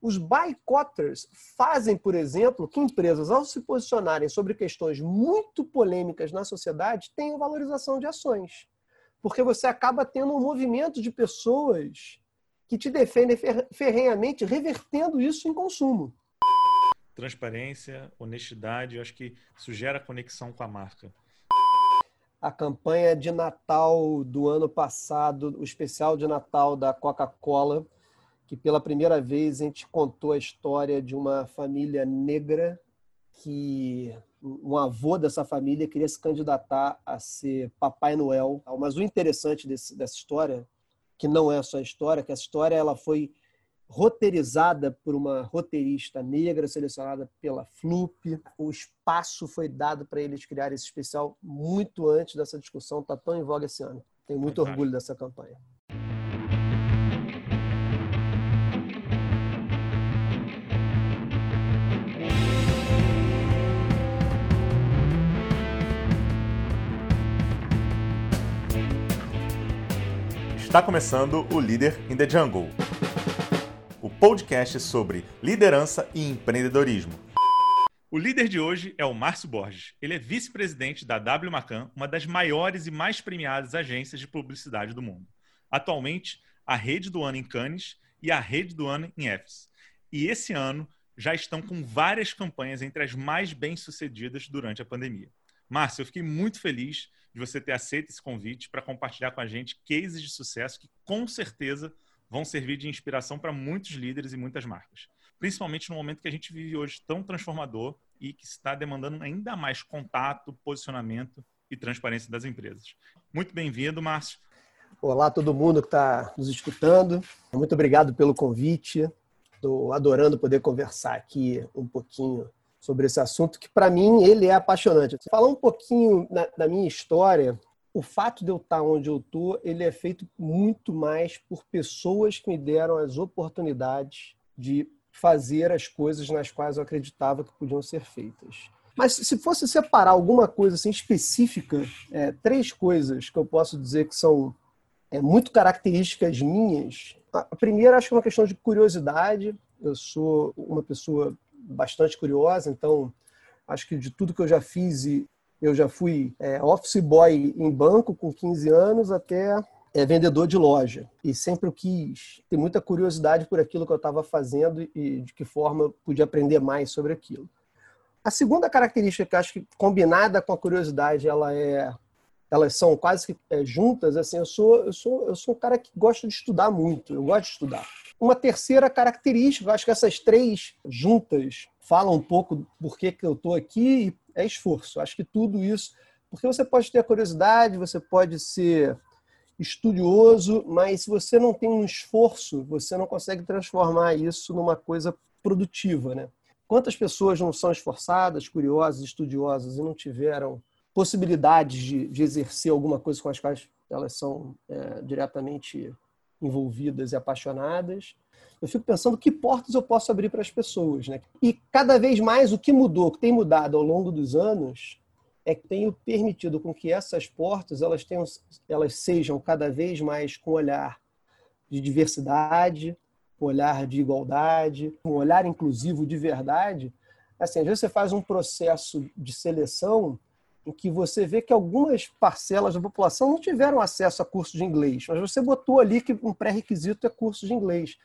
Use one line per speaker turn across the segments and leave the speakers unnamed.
Os boicotters fazem, por exemplo, que empresas, ao se posicionarem sobre questões muito polêmicas na sociedade, tenham valorização de ações. Porque você acaba tendo um movimento de pessoas que te defendem ferrenhamente, revertendo isso em consumo.
Transparência, honestidade, eu acho que isso gera conexão com a marca.
A campanha de Natal do ano passado, o especial de Natal da Coca-Cola, que pela primeira vez a gente contou a história de uma família negra que um avô dessa família queria se candidatar a ser Papai Noel. Mas o interessante desse, dessa história, que não é só a história, que essa história ela foi roteirizada por uma roteirista negra selecionada pela Flup. O espaço foi dado para eles criarem esse especial muito antes dessa discussão, está tão em voga esse ano. Tenho muito Fantástico. orgulho dessa campanha.
Está começando o Líder in the Jungle, o podcast sobre liderança e empreendedorismo. O líder de hoje é o Márcio Borges. Ele é vice-presidente da W Macan, uma das maiores e mais premiadas agências de publicidade do mundo. Atualmente, a rede do ano em Cannes e a rede do ano em Efes. E esse ano já estão com várias campanhas entre as mais bem-sucedidas durante a pandemia. Márcio, eu fiquei muito feliz de você ter aceito esse convite para compartilhar com a gente cases de sucesso que com certeza vão servir de inspiração para muitos líderes e muitas marcas. Principalmente no momento que a gente vive hoje tão transformador e que está demandando ainda mais contato, posicionamento e transparência das empresas. Muito bem-vindo, Márcio.
Olá, todo mundo que está nos escutando. Muito obrigado pelo convite. Estou adorando poder conversar aqui um pouquinho sobre esse assunto, que para mim ele é apaixonante. Falar um pouquinho na, da minha história, o fato de eu estar onde eu estou, ele é feito muito mais por pessoas que me deram as oportunidades de fazer as coisas nas quais eu acreditava que podiam ser feitas. Mas se fosse separar alguma coisa assim específica, é, três coisas que eu posso dizer que são é, muito características minhas. A primeira acho que é uma questão de curiosidade. Eu sou uma pessoa bastante curiosa, então acho que de tudo que eu já fiz, eu já fui é, office boy em banco com 15 anos até é, vendedor de loja. E sempre eu quis ter muita curiosidade por aquilo que eu estava fazendo e de que forma eu podia aprender mais sobre aquilo. A segunda característica que acho que combinada com a curiosidade, ela é elas são quase que é, juntas, assim, eu sou, eu sou eu sou um cara que gosta de estudar muito, eu gosto de estudar. Uma terceira característica, acho que essas três juntas falam um pouco por que, que eu estou aqui, é esforço. Acho que tudo isso, porque você pode ter a curiosidade, você pode ser estudioso, mas se você não tem um esforço, você não consegue transformar isso numa coisa produtiva, né? Quantas pessoas não são esforçadas, curiosas, estudiosas e não tiveram possibilidades de, de exercer alguma coisa com as quais elas são é, diretamente envolvidas e apaixonadas. Eu fico pensando que portas eu posso abrir para as pessoas, né? E cada vez mais o que mudou, o que tem mudado ao longo dos anos, é que tenho permitido com que essas portas elas tenham, elas sejam cada vez mais com olhar de diversidade, com olhar de igualdade, com olhar inclusivo de verdade. Assim, às vezes você faz um processo de seleção em que você vê que algumas parcelas da população não tiveram acesso a curso de inglês, mas você botou ali que um pré-requisito é curso de inglês.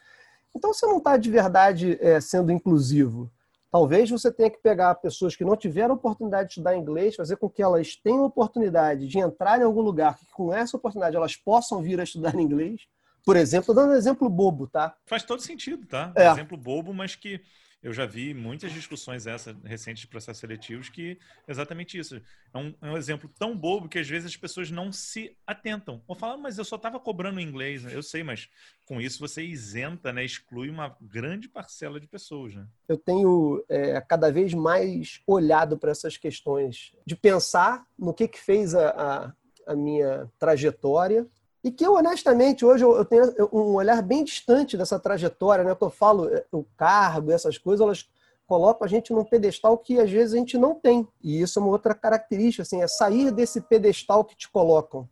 Então você não está de verdade é, sendo inclusivo. Talvez você tenha que pegar pessoas que não tiveram oportunidade de estudar inglês, fazer com que elas tenham oportunidade de entrar em algum lugar que com essa oportunidade elas possam vir a estudar inglês. Por exemplo, dando um exemplo bobo, tá?
Faz todo sentido, tá? É. Um exemplo bobo, mas que eu já vi muitas discussões essa recentes de processos seletivos que exatamente isso. É um, é um, exemplo tão bobo que às vezes as pessoas não se atentam. Ou falam, mas eu só estava cobrando inglês. Né? Eu sei, mas com isso você isenta, né? exclui uma grande parcela de pessoas. Né?
Eu tenho é, cada vez mais olhado para essas questões de pensar no que, que fez a, a, a minha trajetória e que eu, honestamente, hoje eu tenho um olhar bem distante dessa trajetória, né? Que eu falo, é, o cargo, essas coisas, elas colocam a gente num pedestal que às vezes a gente não tem. E isso é uma outra característica, assim, é sair desse pedestal que te colocam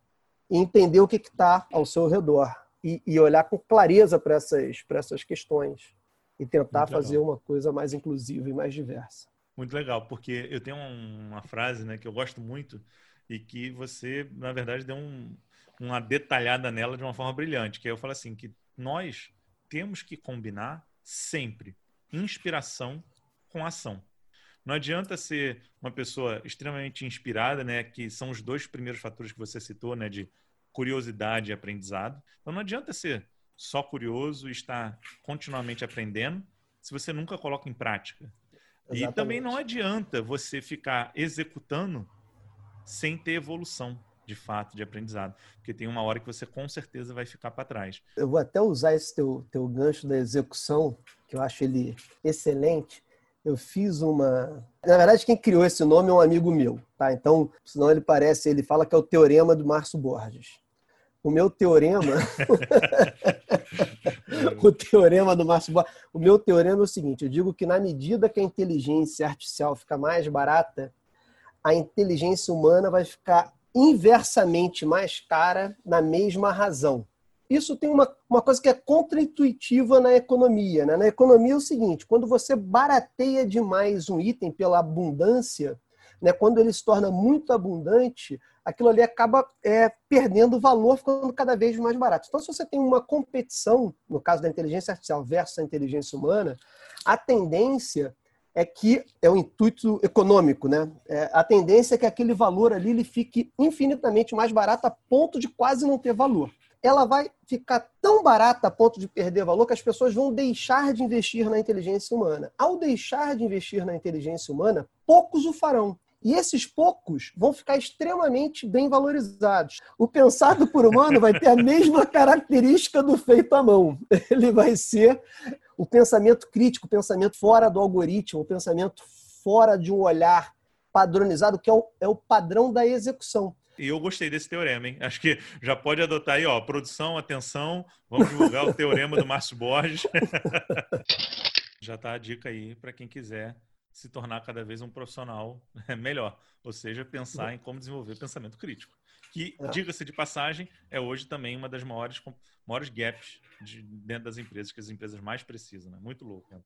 e entender o que está ao seu redor e, e olhar com clareza para essas, essas questões. e tentar fazer uma coisa mais inclusiva e mais diversa.
Muito legal, porque eu tenho uma frase né, que eu gosto muito e que você, na verdade, deu um, uma detalhada nela de uma forma brilhante, que eu falo assim, que nós temos que combinar sempre inspiração com ação. Não adianta ser uma pessoa extremamente inspirada, né, que são os dois primeiros fatores que você citou, né, de curiosidade e aprendizado. Então não adianta ser só curioso e estar continuamente aprendendo se você nunca coloca em prática. Exatamente. E também não adianta você ficar executando sem ter evolução de fato de aprendizado, porque tem uma hora que você com certeza vai ficar para trás.
Eu vou até usar esse teu, teu gancho da execução, que eu acho ele excelente. Eu fiz uma. Na verdade, quem criou esse nome é um amigo meu, tá? Então, senão ele parece, ele fala que é o teorema do Márcio Borges. O meu teorema. o teorema do Márcio Borges. O meu teorema é o seguinte: eu digo que na medida que a inteligência artificial fica mais barata, a inteligência humana vai ficar inversamente mais cara na mesma razão. Isso tem uma, uma coisa que é contraintuitiva na economia. Né? Na economia é o seguinte: quando você barateia demais um item pela abundância, né, quando ele se torna muito abundante, aquilo ali acaba é, perdendo valor, ficando cada vez mais barato. Então, se você tem uma competição, no caso da inteligência artificial versus a inteligência humana, a tendência é que é o intuito econômico, né? É, a tendência é que aquele valor ali ele fique infinitamente mais barato a ponto de quase não ter valor. Ela vai ficar tão barata a ponto de perder valor que as pessoas vão deixar de investir na inteligência humana. Ao deixar de investir na inteligência humana, poucos o farão. E esses poucos vão ficar extremamente bem valorizados. O pensado por humano vai ter a mesma característica do feito à mão. Ele vai ser o pensamento crítico, o pensamento fora do algoritmo, o pensamento fora de um olhar padronizado, que é o, é o padrão da execução.
E eu gostei desse teorema, hein? Acho que já pode adotar aí, ó, produção, atenção, vamos divulgar o teorema do Márcio Borges. já tá a dica aí para quem quiser se tornar cada vez um profissional melhor, ou seja, pensar em como desenvolver pensamento crítico. Que, é. diga-se de passagem, é hoje também uma das maiores, maiores gaps de, dentro das empresas, que as empresas mais precisam. Né? Muito louco. Né?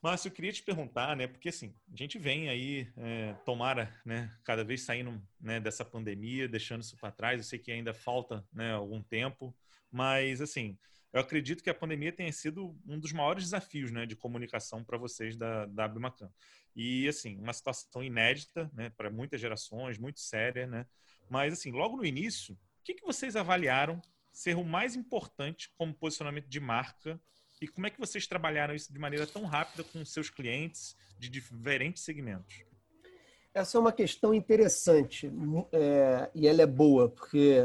Márcio, eu queria te perguntar, né? Porque assim, a gente vem aí, é, tomara, né? Cada vez saindo né, dessa pandemia, deixando isso para trás. Eu sei que ainda falta né, algum tempo, mas assim, eu acredito que a pandemia tenha sido um dos maiores desafios né, de comunicação para vocês da, da Abimacan. E, assim, uma situação inédita né, para muitas gerações, muito séria, né? Mas, assim, logo no início, o que, que vocês avaliaram ser o mais importante como posicionamento de marca e como é que vocês trabalharam isso de maneira tão rápida com seus clientes de diferentes segmentos?
Essa é uma questão interessante é, e ela é boa, porque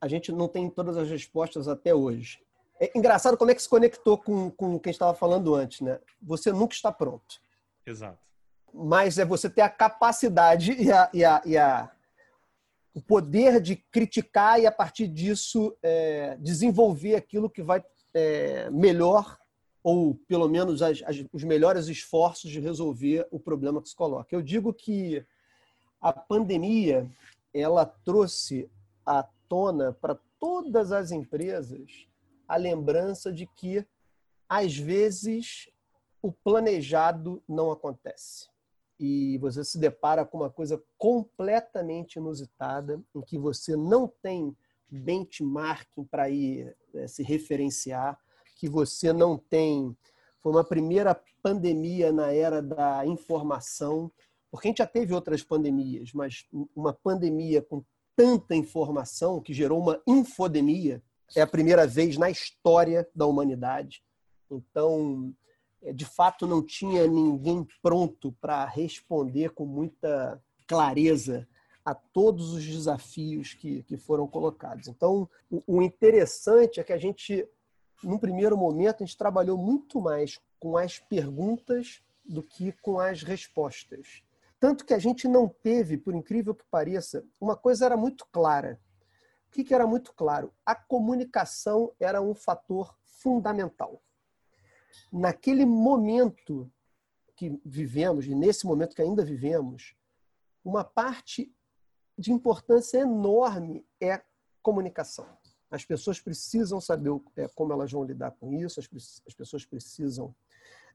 a gente não tem todas as respostas até hoje. É engraçado como é que se conectou com, com o que a gente estava falando antes, né? Você nunca está pronto.
Exato.
Mas é você ter a capacidade e, a, e, a, e a, o poder de criticar e, a partir disso, é, desenvolver aquilo que vai é, melhor, ou pelo menos as, as, os melhores esforços de resolver o problema que se coloca. Eu digo que a pandemia ela trouxe à tona para todas as empresas a lembrança de que, às vezes, o planejado não acontece. E você se depara com uma coisa completamente inusitada, em que você não tem benchmarking para ir é, se referenciar, que você não tem. Foi uma primeira pandemia na era da informação, porque a gente já teve outras pandemias, mas uma pandemia com tanta informação que gerou uma infodemia, é a primeira vez na história da humanidade. Então, é, de fato, não tinha ninguém pronto para responder com muita clareza a todos os desafios que, que foram colocados. Então, o, o interessante é que a gente, num primeiro momento, a gente trabalhou muito mais com as perguntas do que com as respostas. Tanto que a gente não teve, por incrível que pareça, uma coisa era muito clara o que, que era muito claro? A comunicação era um fator fundamental. Naquele momento que vivemos, e nesse momento que ainda vivemos, uma parte de importância enorme é comunicação. As pessoas precisam saber é, como elas vão lidar com isso, as, as pessoas precisam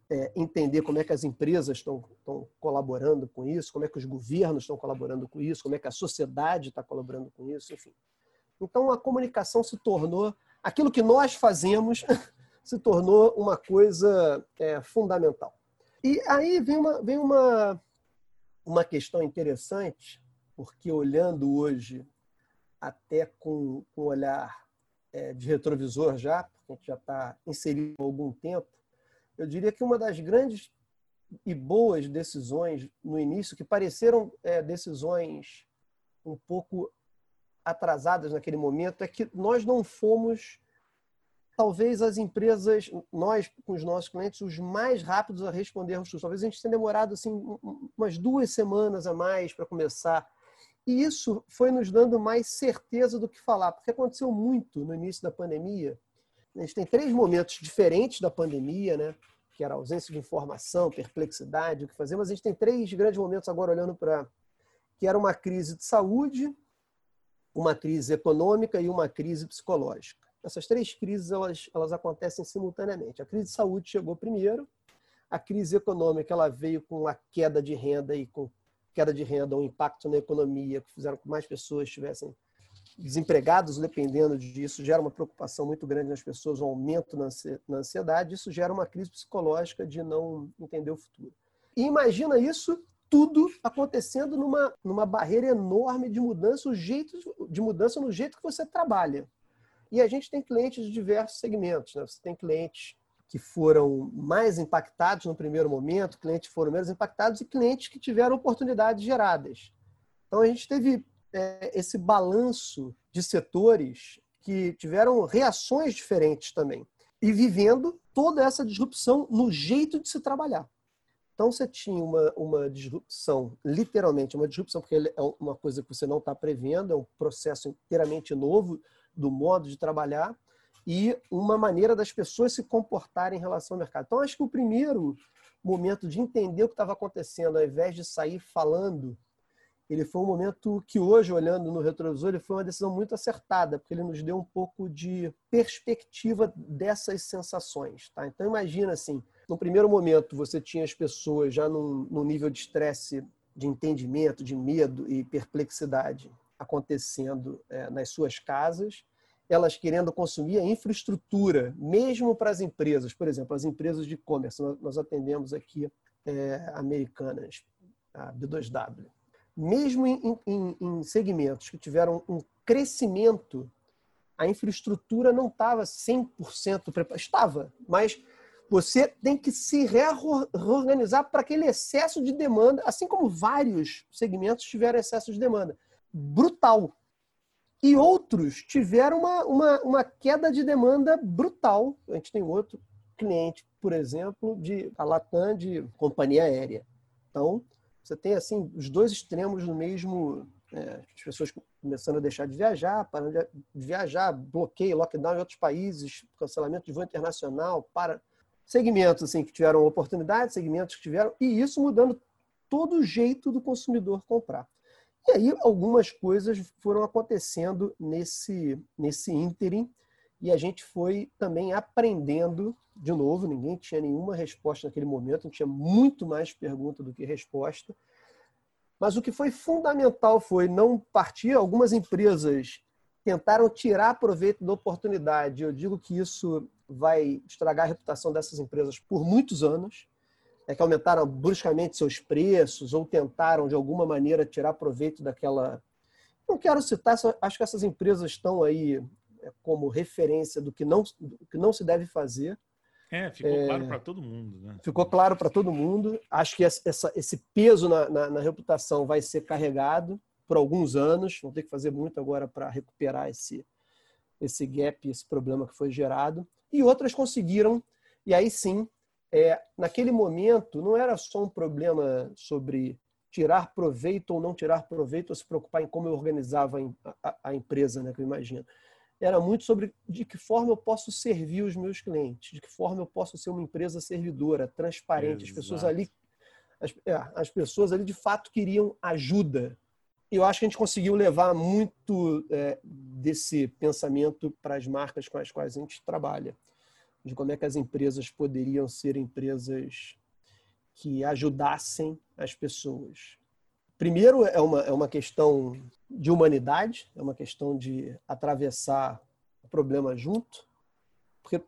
é, entender como é que as empresas estão, estão colaborando com isso, como é que os governos estão colaborando com isso, como é que a sociedade está colaborando com isso, enfim. Então, a comunicação se tornou aquilo que nós fazemos se tornou uma coisa é, fundamental. E aí vem uma, vem uma, uma questão interessante, porque olhando hoje, até com, com um olhar é, de retrovisor já, porque a gente já está inserido há algum tempo, eu diria que uma das grandes e boas decisões no início, que pareceram é, decisões um pouco atrasadas naquele momento, é que nós não fomos, talvez as empresas, nós com os nossos clientes, os mais rápidos a respondermos tudo. Talvez a gente tenha demorado assim, umas duas semanas a mais para começar. E isso foi nos dando mais certeza do que falar, porque aconteceu muito no início da pandemia a gente tem três momentos diferentes da pandemia, né? que era ausência de informação, perplexidade, o que fazer, mas a gente tem três grandes momentos agora olhando para que era uma crise de saúde, uma crise econômica e uma crise psicológica. Essas três crises elas, elas acontecem simultaneamente. A crise de saúde chegou primeiro, a crise econômica ela veio com a queda de renda e com queda de renda, um impacto na economia que fizeram com que mais pessoas estivessem desempregados dependendo disso, gera uma preocupação muito grande nas pessoas, um aumento na ansiedade, isso gera uma crise psicológica de não entender o futuro. E imagina isso tudo acontecendo numa, numa barreira enorme de mudança, o jeito de mudança no jeito que você trabalha. E a gente tem clientes de diversos segmentos, né? Você tem clientes que foram mais impactados no primeiro momento, clientes que foram menos impactados e clientes que tiveram oportunidades geradas. Então a gente teve é, esse balanço de setores que tiveram reações diferentes também e vivendo toda essa disrupção no jeito de se trabalhar. Então você tinha uma, uma disrupção, literalmente uma disrupção, porque é uma coisa que você não está prevendo, é um processo inteiramente novo do modo de trabalhar e uma maneira das pessoas se comportarem em relação ao mercado. Então acho que o primeiro momento de entender o que estava acontecendo, ao invés de sair falando ele foi um momento que hoje, olhando no retrovisor, ele foi uma decisão muito acertada, porque ele nos deu um pouco de perspectiva dessas sensações. Tá? Então imagina assim, no primeiro momento você tinha as pessoas já num, num nível de estresse, de entendimento, de medo e perplexidade acontecendo é, nas suas casas, elas querendo consumir a infraestrutura, mesmo para as empresas, por exemplo, as empresas de e-commerce, nós atendemos aqui é, americanas, a B2W mesmo em, em, em segmentos que tiveram um crescimento, a infraestrutura não estava 100% preparada. Estava, mas você tem que se reorganizar para aquele excesso de demanda, assim como vários segmentos tiveram excesso de demanda. Brutal. E outros tiveram uma, uma, uma queda de demanda brutal. A gente tem outro cliente, por exemplo, de a Latam de companhia aérea. Então, você tem assim os dois extremos no mesmo. É, as pessoas começando a deixar de viajar, parando de viajar, bloqueio, lockdown em outros países, cancelamento de voo internacional, para segmentos assim que tiveram oportunidade, segmentos que tiveram e isso mudando todo o jeito do consumidor comprar. E aí algumas coisas foram acontecendo nesse nesse ínterim e a gente foi também aprendendo de novo, ninguém tinha nenhuma resposta naquele momento, tinha muito mais pergunta do que resposta. Mas o que foi fundamental foi não partir. Algumas empresas tentaram tirar proveito da oportunidade. Eu digo que isso vai estragar a reputação dessas empresas por muitos anos. É que aumentaram bruscamente seus preços ou tentaram, de alguma maneira, tirar proveito daquela. Não quero citar, acho que essas empresas estão aí é, como referência do que não, do que não se deve fazer.
É, ficou é, claro para todo mundo. Né?
Ficou claro para todo mundo. Acho que essa, esse peso na, na, na, reputação vai ser carregado por alguns anos. Vão ter que fazer muito agora para recuperar esse, esse gap, esse problema que foi gerado. E outras conseguiram. E aí sim, é, naquele momento, não era só um problema sobre tirar proveito ou não tirar proveito, ou se preocupar em como eu organizava a, a, a empresa, né, que eu imagino era muito sobre de que forma eu posso servir os meus clientes, de que forma eu posso ser uma empresa servidora, transparente. Exato. As pessoas ali, as, é, as pessoas ali de fato queriam ajuda. Eu acho que a gente conseguiu levar muito é, desse pensamento para as marcas com as quais a gente trabalha, de como é que as empresas poderiam ser empresas que ajudassem as pessoas. Primeiro, é uma, é uma questão de humanidade, é uma questão de atravessar o problema junto, porque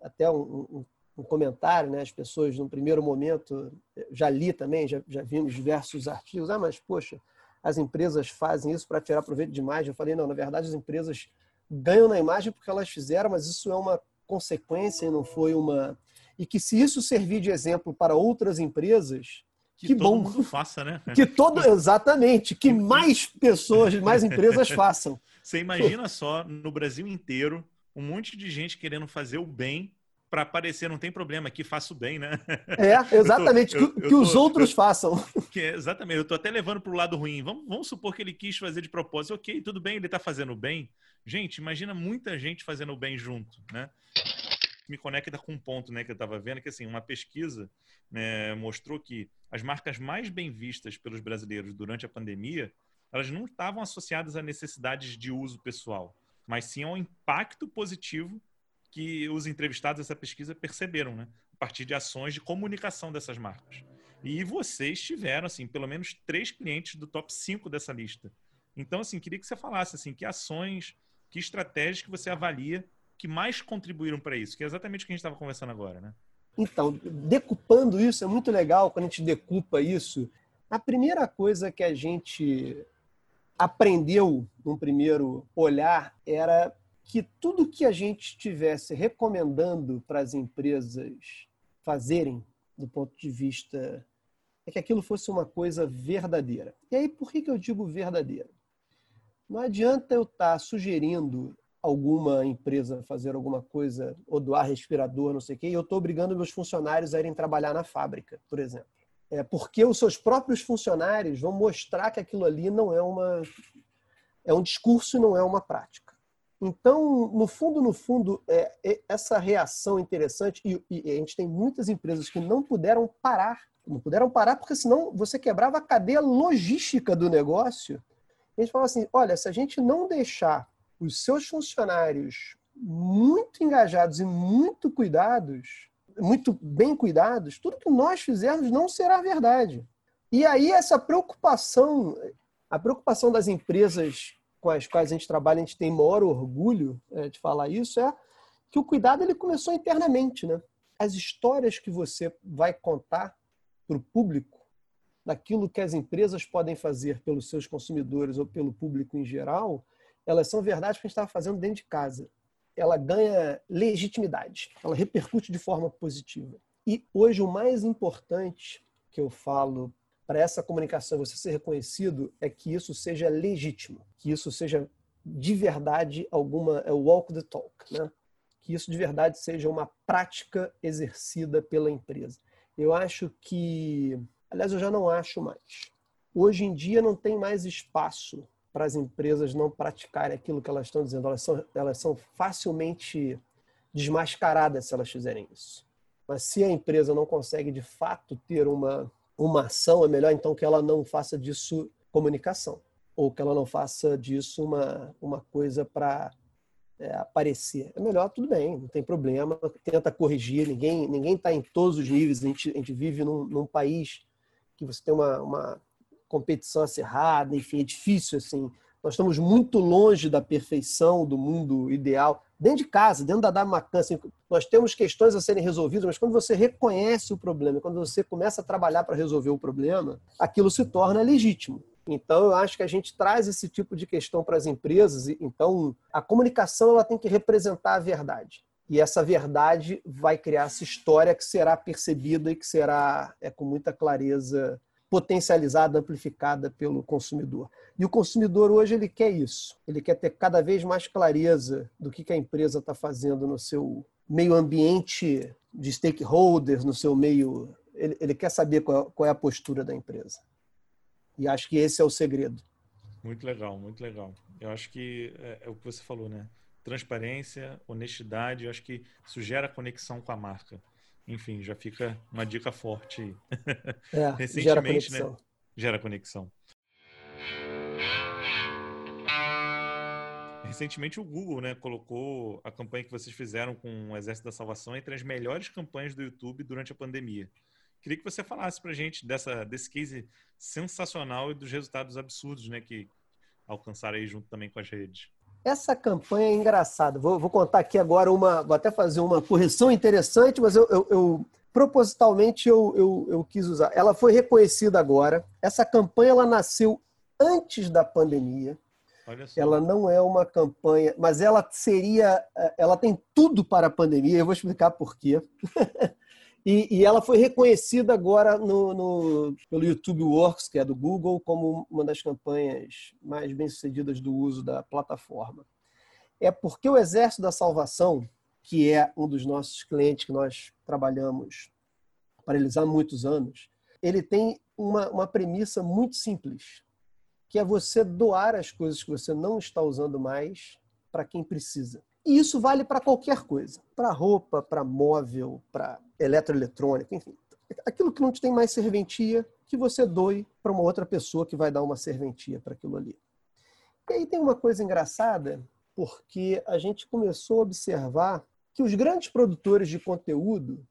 até um, um, um comentário, né, as pessoas, no primeiro momento, já li também, já, já vimos diversos artigos, ah, mas, poxa, as empresas fazem isso para tirar proveito de imagem. Eu falei, não, na verdade as empresas ganham na imagem porque elas fizeram, mas isso é uma consequência e não foi uma. E que se isso servir de exemplo para outras empresas,
que, que bom. mundo faça, né?
Que todo, exatamente, que mais pessoas, mais empresas façam.
Você imagina só, no Brasil inteiro, um monte de gente querendo fazer o bem para aparecer, não tem problema, que faço bem, né?
É, exatamente, eu tô, eu, que, eu que tô, os outros façam.
Que, exatamente, eu estou até levando para o lado ruim. Vamos, vamos supor que ele quis fazer de propósito. Ok, tudo bem, ele está fazendo bem. Gente, imagina muita gente fazendo bem junto, né? Me conecta com um ponto né, que eu estava vendo, que assim, uma pesquisa né, mostrou que as marcas mais bem vistas pelos brasileiros durante a pandemia, elas não estavam associadas a necessidades de uso pessoal, mas sim ao impacto positivo que os entrevistados dessa pesquisa perceberam, né? A partir de ações de comunicação dessas marcas. E vocês tiveram, assim, pelo menos três clientes do top 5 dessa lista. Então, assim, queria que você falasse, assim, que ações, que estratégias que você avalia que mais contribuíram para isso, que é exatamente o que a gente estava conversando agora, né?
Então, decupando isso, é muito legal quando a gente decupa isso. A primeira coisa que a gente aprendeu num primeiro olhar era que tudo que a gente estivesse recomendando para as empresas fazerem, do ponto de vista é que aquilo fosse uma coisa verdadeira. E aí, por que, que eu digo verdadeira? Não adianta eu estar tá sugerindo alguma empresa fazer alguma coisa, ou doar respirador, não sei o quê, e eu estou obrigando meus funcionários a irem trabalhar na fábrica, por exemplo. É porque os seus próprios funcionários vão mostrar que aquilo ali não é uma é um discurso e não é uma prática. Então, no fundo, no fundo, é, é essa reação interessante, e, e, a gente tem muitas empresas que não puderam parar, não puderam parar porque senão você quebrava a cadeia logística do negócio. A gente fala assim, olha, se a gente não deixar os seus funcionários muito engajados e muito cuidados, muito bem cuidados, tudo que nós fizermos não será verdade. E aí essa preocupação, a preocupação das empresas com as quais a gente trabalha, a gente tem maior orgulho é, de falar isso, é que o cuidado ele começou internamente. Né? As histórias que você vai contar para o público, daquilo que as empresas podem fazer pelos seus consumidores ou pelo público em geral, elas são verdades que a gente estava fazendo dentro de casa. Ela ganha legitimidade, ela repercute de forma positiva. E hoje o mais importante que eu falo para essa comunicação você ser reconhecido é que isso seja legítimo, que isso seja de verdade alguma é walk the talk, né? Que isso de verdade seja uma prática exercida pela empresa. Eu acho que, aliás, eu já não acho mais. Hoje em dia não tem mais espaço para as empresas não praticarem aquilo que elas estão dizendo. Elas são, elas são facilmente desmascaradas se elas fizerem isso. Mas se a empresa não consegue de fato ter uma uma ação, é melhor então que ela não faça disso comunicação, ou que ela não faça disso uma, uma coisa para é, aparecer. É melhor, tudo bem, não tem problema, tenta corrigir, ninguém ninguém está em todos os níveis, a gente, a gente vive num, num país que você tem uma, uma competição acirrada, enfim, é difícil, assim, nós estamos muito longe da perfeição, do mundo ideal. Dentro de casa, dentro da Damacan, assim, nós temos questões a serem resolvidas, mas quando você reconhece o problema, quando você começa a trabalhar para resolver o problema, aquilo se torna legítimo. Então, eu acho que a gente traz esse tipo de questão para as empresas. Então, a comunicação ela tem que representar a verdade. E essa verdade vai criar essa história que será percebida e que será é, com muita clareza potencializada, amplificada pelo consumidor. E o consumidor hoje ele quer isso. Ele quer ter cada vez mais clareza do que, a empresa está fazendo no seu meio ambiente de stakeholders, no seu meio. Ele, ele quer saber qual, qual é a postura da empresa. E acho que esse é o segredo.
Muito legal, muito legal. Eu acho que é, é o que você falou, né? Transparência, honestidade, eu acho que isso gera conexão com a marca enfim, já fica uma dica forte
É, Recentemente, gera né? conexão.
Gera conexão. Recentemente o Google né, colocou a campanha que vocês fizeram com o Exército da Salvação entre as melhores campanhas do YouTube durante a pandemia. Queria que você falasse para a gente dessa, desse case sensacional e dos resultados absurdos né, que alcançaram aí junto também com as redes.
Essa campanha é engraçada. Vou, vou, contar aqui agora uma. Vou até fazer uma correção interessante, mas eu, eu, eu propositalmente eu, eu, eu, quis usar. Ela foi reconhecida agora. Essa campanha ela nasceu antes da pandemia. Ela não é uma campanha, mas ela seria. Ela tem tudo para a pandemia. Eu vou explicar por quê. E, e, ela foi reconhecida agora no, no, pelo YouTube Works, que é do Google, como uma das campanhas mais bem-sucedidas do uso da plataforma. É porque o Exército da Salvação, que é um dos nossos clientes que nós trabalhamos para eles há muitos anos, ele tem uma, uma premissa muito simples, que é você doar as coisas que você não está usando mais para quem precisa. E isso vale para qualquer coisa, para roupa, para móvel, para eletroeletrônica, enfim. Aquilo que não te tem mais serventia, que você doe para uma outra pessoa que vai dar uma serventia para aquilo ali. E aí tem uma coisa engraçada, porque a gente começou a observar que os grandes produtores de conteúdo,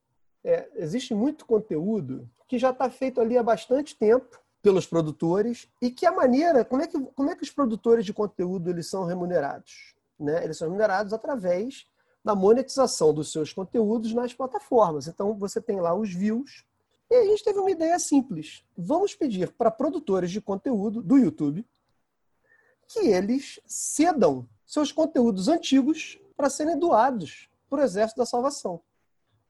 é, existe muito conteúdo que já está feito ali há bastante tempo pelos produtores e que a maneira, como é que, como é que os produtores de conteúdo eles são remunerados? Né, eles são remunerados através da monetização dos seus conteúdos nas plataformas. Então, você tem lá os views. E a gente teve uma ideia simples. Vamos pedir para produtores de conteúdo do YouTube que eles cedam seus conteúdos antigos para serem doados para o Exército da Salvação.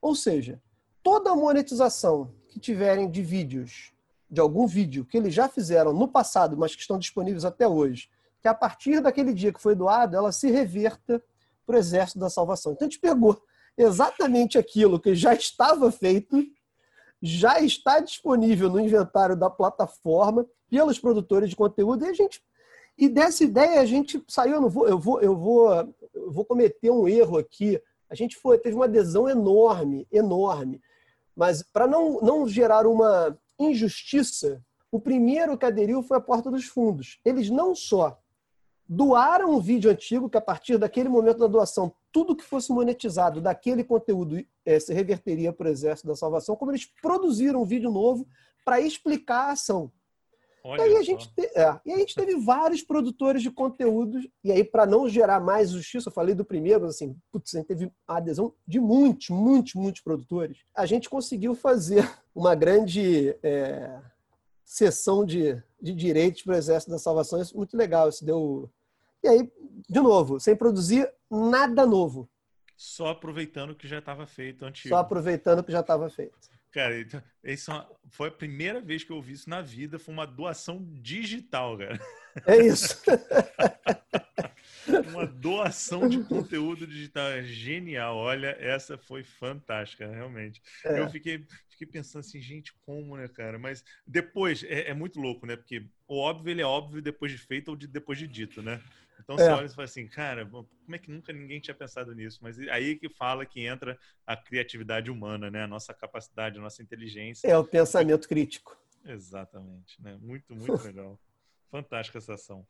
Ou seja, toda a monetização que tiverem de vídeos, de algum vídeo que eles já fizeram no passado, mas que estão disponíveis até hoje, que a partir daquele dia que foi doado, ela se reverta para o exército da salvação. Então a gente pegou exatamente aquilo que já estava feito, já está disponível no inventário da plataforma pelos produtores de conteúdo e a gente e dessa ideia a gente saiu, eu não vou, eu vou, eu vou, eu vou cometer um erro aqui. A gente foi, teve uma adesão enorme, enorme. Mas para não, não gerar uma injustiça, o primeiro que aderiu foi a Porta dos Fundos. Eles não só doaram um vídeo antigo, que a partir daquele momento da doação, tudo que fosse monetizado daquele conteúdo é, se reverteria para o Exército da Salvação, como eles produziram um vídeo novo para explicar a ação. e aí, a gente te, é, e a gente teve vários produtores de conteúdos, e aí, para não gerar mais justiça, eu falei do primeiro, mas assim, putz, a gente teve a adesão de muitos, muitos, muitos produtores. A gente conseguiu fazer uma grande é, sessão de, de direitos para o Exército da Salvação. Isso é muito legal, isso deu e aí, de novo, sem produzir nada novo.
Só aproveitando o que já estava feito antes.
Só aproveitando o que já estava feito.
Cara, então, isso é foi a primeira vez que eu ouvi isso na vida. Foi uma doação digital, cara.
É isso.
uma doação de conteúdo digital. É genial. Olha, essa foi fantástica, realmente. É. Eu fiquei, fiquei pensando assim, gente, como, né, cara? Mas depois, é, é, muito louco, né? Porque o óbvio, ele é óbvio depois de feito ou de, depois de dito, né? Então você é. olha e fala assim, cara, como é que nunca ninguém tinha pensado nisso? Mas aí que fala que entra a criatividade humana, né? A nossa capacidade, a nossa inteligência.
É o pensamento crítico.
Exatamente, né? Muito, muito legal. Fantástica essa ação.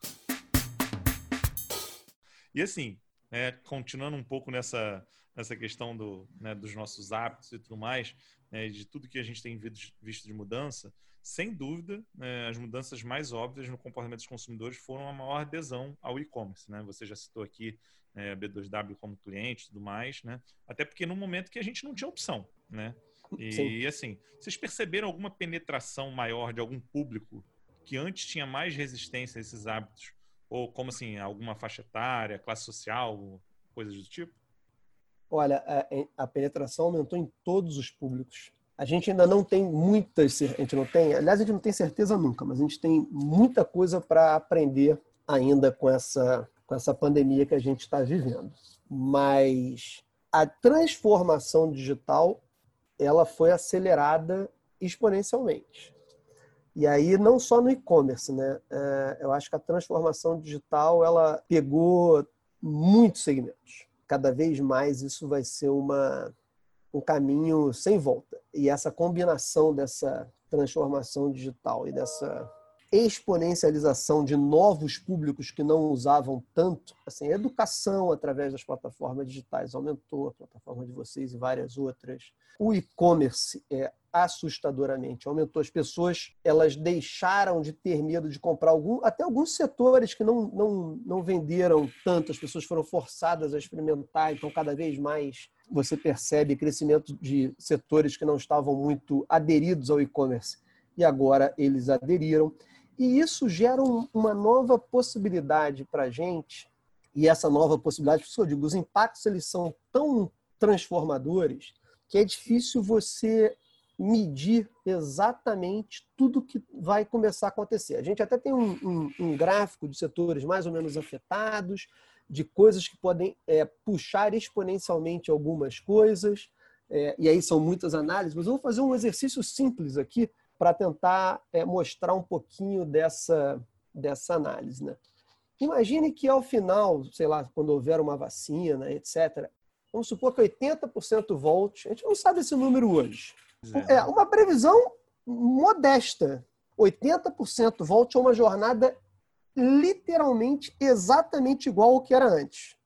E assim, é, continuando um pouco nessa, nessa questão do, né, dos nossos hábitos e tudo mais, né, de tudo que a gente tem visto de mudança, sem dúvida, né, as mudanças mais óbvias no comportamento dos consumidores foram a maior adesão ao e-commerce. Né? Você já citou aqui né, a B2W como cliente e tudo mais, né? até porque no momento que a gente não tinha opção. Né? E Sim. assim, vocês perceberam alguma penetração maior de algum público que antes tinha mais resistência a esses hábitos? Ou como assim, alguma faixa etária, classe social, coisas do tipo?
Olha, a, a penetração aumentou em todos os públicos a gente ainda não tem muitas, a gente não tem, aliás, a gente não tem certeza nunca, mas a gente tem muita coisa para aprender ainda com essa, com essa pandemia que a gente está vivendo. Mas a transformação digital ela foi acelerada exponencialmente. E aí não só no e-commerce, né? É, eu acho que a transformação digital ela pegou muitos segmentos. Cada vez mais isso vai ser uma um caminho sem volta. E essa combinação dessa transformação digital e dessa exponencialização de novos públicos que não usavam tanto, assim, a educação através das plataformas digitais aumentou, a plataforma de vocês e várias outras. O e-commerce é assustadoramente aumentou. As pessoas elas deixaram de ter medo de comprar algum, até alguns setores que não, não, não venderam tanto, as pessoas foram forçadas a experimentar, então cada vez mais você percebe crescimento de setores que não estavam muito aderidos ao e-commerce e agora eles aderiram. E isso gera uma nova possibilidade para a gente, e essa nova possibilidade, por isso eu digo, os impactos eles são tão transformadores que é difícil você medir exatamente tudo que vai começar a acontecer. A gente até tem um, um, um gráfico de setores mais ou menos afetados, de coisas que podem é, puxar exponencialmente algumas coisas, é, e aí são muitas análises, mas eu vou fazer um exercício simples aqui para tentar é, mostrar um pouquinho dessa, dessa análise. Né? Imagine que ao final, sei lá, quando houver uma vacina, etc., vamos supor que 80% volte, a gente não sabe esse número hoje. É, é uma previsão modesta. 80% volte a uma jornada literalmente exatamente igual ao que era antes.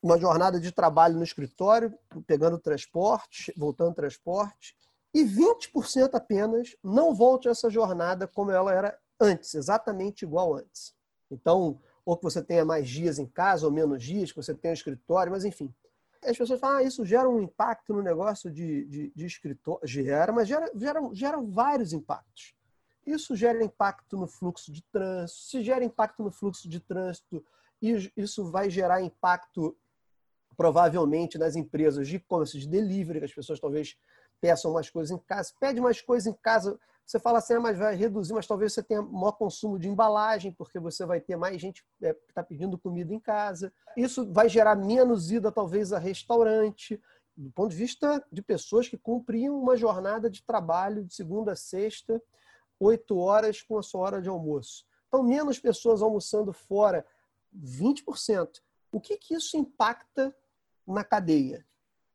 Uma jornada de trabalho no escritório, pegando transporte, voltando transporte, e 20% apenas não volte a essa jornada como ela era antes, exatamente igual antes. Então, ou que você tenha mais dias em casa ou menos dias, que você tenha um escritório, mas enfim. As pessoas falam, ah, isso gera um impacto no negócio de, de, de escritório. Gera, mas gera, gera, gera vários impactos. Isso gera impacto no fluxo de trânsito. Se gera impacto no fluxo de trânsito, isso vai gerar impacto provavelmente nas empresas de e-commerce, de delivery, que as pessoas talvez peçam mais coisas em casa. Pede mais coisas em casa, você fala assim, ah, mas vai reduzir, mas talvez você tenha maior consumo de embalagem, porque você vai ter mais gente é, que está pedindo comida em casa. Isso vai gerar menos ida, talvez, a restaurante, do ponto de vista de pessoas que cumpriam uma jornada de trabalho de segunda a sexta, oito horas com a sua hora de almoço. Então, menos pessoas almoçando fora, 20%. O que, que isso impacta na cadeia?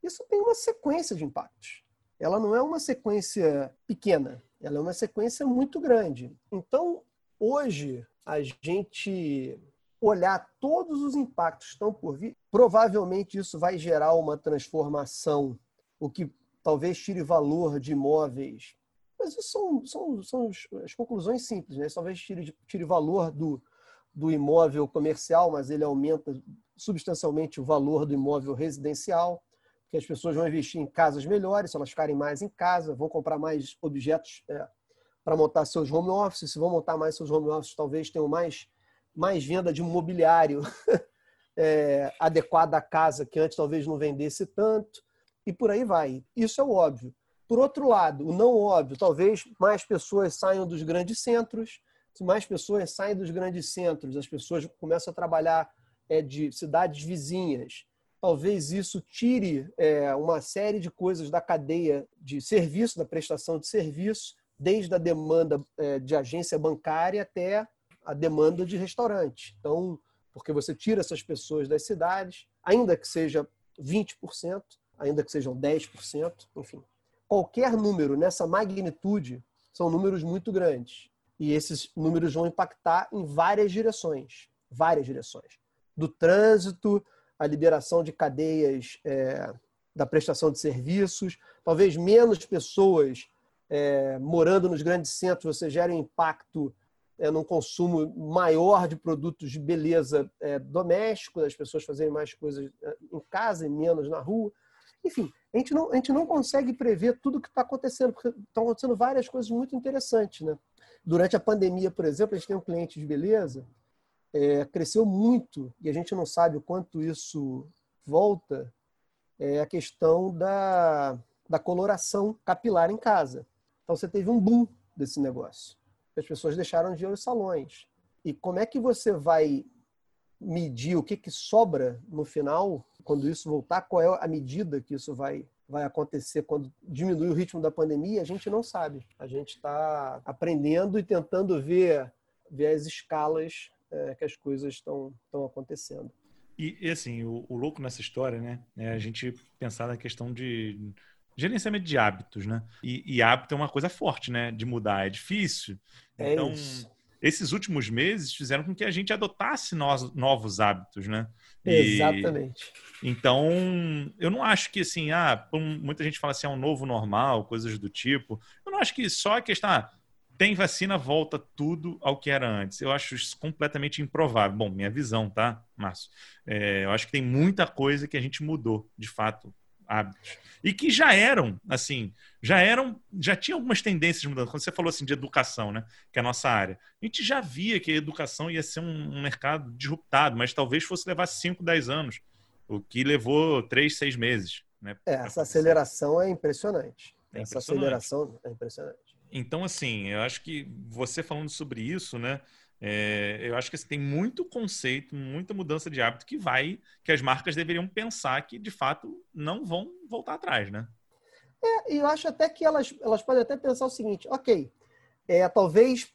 Isso tem uma sequência de impactos ela não é uma sequência pequena, ela é uma sequência muito grande. Então, hoje, a gente olhar todos os impactos que estão por vir, provavelmente isso vai gerar uma transformação, o que talvez tire valor de imóveis. Mas isso são, são, são as conclusões simples, né? Talvez tire, tire valor do, do imóvel comercial, mas ele aumenta substancialmente o valor do imóvel residencial que as pessoas vão investir em casas melhores, se elas ficarem mais em casa, vão comprar mais objetos é, para montar seus home offices, se vão montar mais seus home offices, talvez tenham mais, mais venda de mobiliário é, adequado à casa, que antes talvez não vendesse tanto, e por aí vai. Isso é o óbvio. Por outro lado, o não óbvio, talvez mais pessoas saiam dos grandes centros, se mais pessoas saem dos grandes centros, as pessoas começam a trabalhar é, de cidades vizinhas, talvez isso tire é, uma série de coisas da cadeia de serviço, da prestação de serviço, desde a demanda é, de agência bancária até a demanda de restaurante. Então, porque você tira essas pessoas das cidades, ainda que seja 20%, ainda que sejam 10%, enfim. Qualquer número nessa magnitude são números muito grandes. E esses números vão impactar em várias direções várias direções. Do trânsito, a liberação de cadeias é, da prestação de serviços, talvez menos pessoas é, morando nos grandes centros, você gera um impacto é, num consumo maior de produtos de beleza é, doméstico, as pessoas fazerem mais coisas é, em casa e menos na rua. Enfim, a gente não, a gente não consegue prever tudo o que está acontecendo, porque estão acontecendo várias coisas muito interessantes. Né? Durante a pandemia, por exemplo, a gente tem um cliente de beleza é, cresceu muito, e a gente não sabe o quanto isso volta, é a questão da, da coloração capilar em casa. Então você teve um boom desse negócio. As pessoas deixaram de ir aos salões. E como é que você vai medir o que, que sobra no final, quando isso voltar? Qual é a medida que isso vai, vai acontecer quando diminuir o ritmo da pandemia? A gente não sabe. A gente está aprendendo e tentando ver, ver as escalas é, que as coisas estão acontecendo.
E, e, assim, o, o, louco nessa história, né, é a gente pensar na questão de, gerenciamento de hábitos, né? E, e, hábito é uma coisa forte, né? De mudar é difícil. É então, isso. esses últimos meses fizeram com que a gente adotasse novos, novos hábitos, né?
E, Exatamente.
Então, eu não acho que assim, ah, muita gente fala assim, é um novo normal, coisas do tipo. Eu não acho que só a questão, ah, tem vacina, volta tudo ao que era antes. Eu acho isso completamente improvável. Bom, minha visão, tá, Márcio? É, eu acho que tem muita coisa que a gente mudou, de fato, hábitos. E que já eram, assim, já eram, já tinha algumas tendências mudando. Quando você falou assim de educação, né, que é a nossa área, a gente já via que a educação ia ser um, um mercado disruptado, mas talvez fosse levar 5, 10 anos, o que levou 3, 6 meses. Né,
é, essa aceleração é impressionante. É essa aceleração é impressionante.
Então, assim, eu acho que você falando sobre isso, né? É, eu acho que assim, tem muito conceito, muita mudança de hábito que vai, que as marcas deveriam pensar que de fato não vão voltar atrás, né?
É, eu acho até que elas, elas podem até pensar o seguinte: ok, é, talvez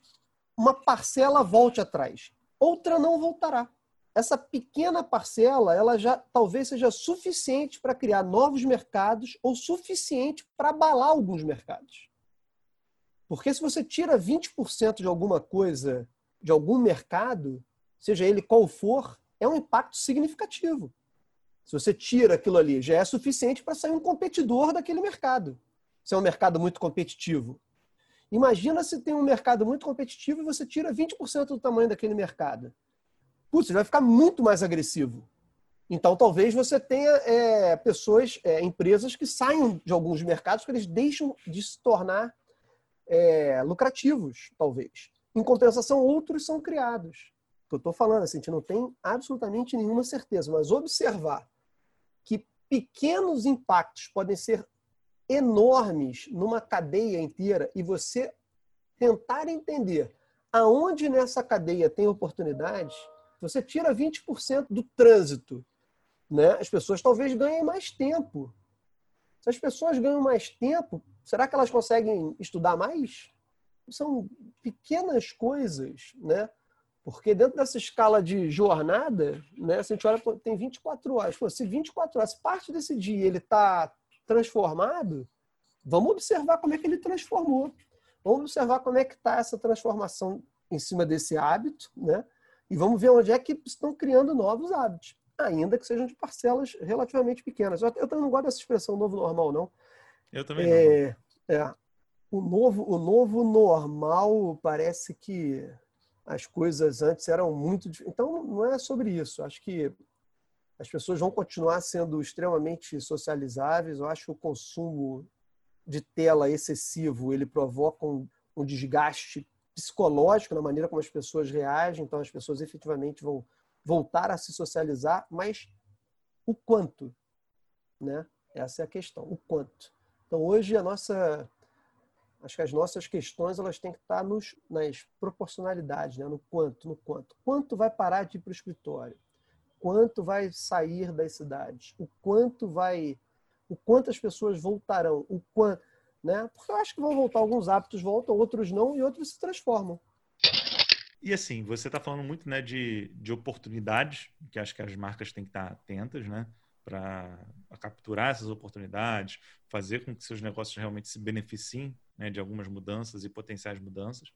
uma parcela volte atrás, outra não voltará. Essa pequena parcela, ela já talvez seja suficiente para criar novos mercados ou suficiente para abalar alguns mercados. Porque se você tira 20% de alguma coisa de algum mercado, seja ele qual for, é um impacto significativo. Se você tira aquilo ali, já é suficiente para sair um competidor daquele mercado. Se é um mercado muito competitivo. Imagina se tem um mercado muito competitivo e você tira 20% do tamanho daquele mercado. Putz, vai ficar muito mais agressivo. Então, talvez você tenha é, pessoas, é, empresas que saiam de alguns mercados porque eles deixam de se tornar é, lucrativos, talvez. Em compensação, outros são criados. O que eu estou falando, assim, a gente não tem absolutamente nenhuma certeza, mas observar que pequenos impactos podem ser enormes numa cadeia inteira e você tentar entender aonde nessa cadeia tem oportunidades, você tira 20% do trânsito, né? As pessoas talvez ganhem mais tempo. Se as pessoas ganham mais tempo, será que elas conseguem estudar mais? são pequenas coisas, né? Porque dentro dessa escala de jornada, né, se a gente olha, tem 24 horas. Pô, se 24 horas, parte desse dia ele está transformado, vamos observar como é que ele transformou. Vamos observar como é que está essa transformação em cima desse hábito, né? E vamos ver onde é que estão criando novos hábitos, ainda que sejam de parcelas relativamente pequenas. Eu, eu também não gosto dessa expressão novo normal, não.
Eu também é,
não. É, o novo, o novo normal parece que as coisas antes eram muito. Então, não é sobre isso. Acho que as pessoas vão continuar sendo extremamente socializáveis. Eu acho que o consumo de tela excessivo ele provoca um, um desgaste psicológico na maneira como as pessoas reagem. Então, as pessoas efetivamente vão voltar a se socializar, mas o quanto, né? Essa é a questão, o quanto. Então, hoje a nossa Acho que as nossas questões elas têm que estar nos, nas proporcionalidades, né? no quanto, no quanto. Quanto vai parar de ir para o escritório? Quanto vai sair das cidades? O quanto vai, o quanto as pessoas voltarão? O quanto, né? Porque eu acho que vão voltar alguns hábitos voltam, outros não e outros se transformam.
E assim, você está falando muito né, de, de oportunidades, que acho que as marcas têm que estar atentas, né? Para capturar essas oportunidades, fazer com que seus negócios realmente se beneficiem né, de algumas mudanças e potenciais mudanças.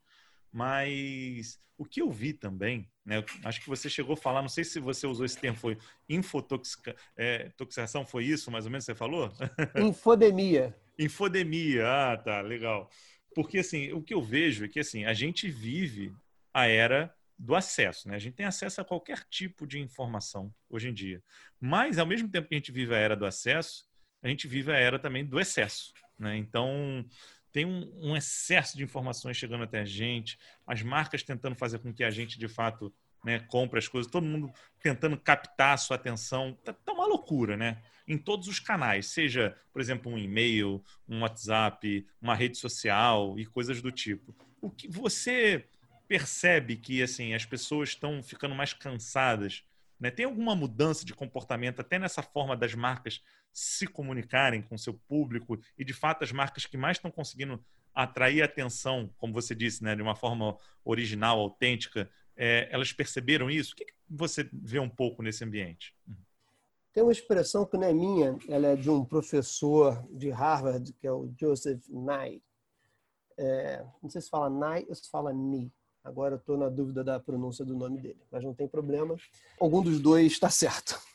Mas o que eu vi também, né, acho que você chegou a falar, não sei se você usou esse termo, foi infotoxicação, é, foi isso mais ou menos que você falou?
Infodemia.
Infodemia, ah, tá, legal. Porque assim, o que eu vejo é que assim, a gente vive a era do acesso, né? A gente tem acesso a qualquer tipo de informação hoje em dia. Mas ao mesmo tempo que a gente vive a era do acesso, a gente vive a era também do excesso, né? Então, tem um, um, excesso de informações chegando até a gente, as marcas tentando fazer com que a gente, de fato, né, compre as coisas, todo mundo tentando captar a sua atenção. Tá, tá uma loucura, né? Em todos os canais, seja, por exemplo, um e-mail, um WhatsApp, uma rede social e coisas do tipo. O que você percebe que assim as pessoas estão ficando mais cansadas? Né? Tem alguma mudança de comportamento até nessa forma das marcas se comunicarem com seu público e, de fato, as marcas que mais estão conseguindo atrair atenção, como você disse, né, de uma forma original, autêntica, é, elas perceberam isso? O que, que, você vê um pouco nesse ambiente?
tem uma expressão que não é minha, ela é de um professor de Harvard, que é o Joseph Nye. É, não sei se fala Nye ou se fala Ni. Agora estou na dúvida da pronúncia do nome dele, mas não tem problema. Algum dos dois está certo.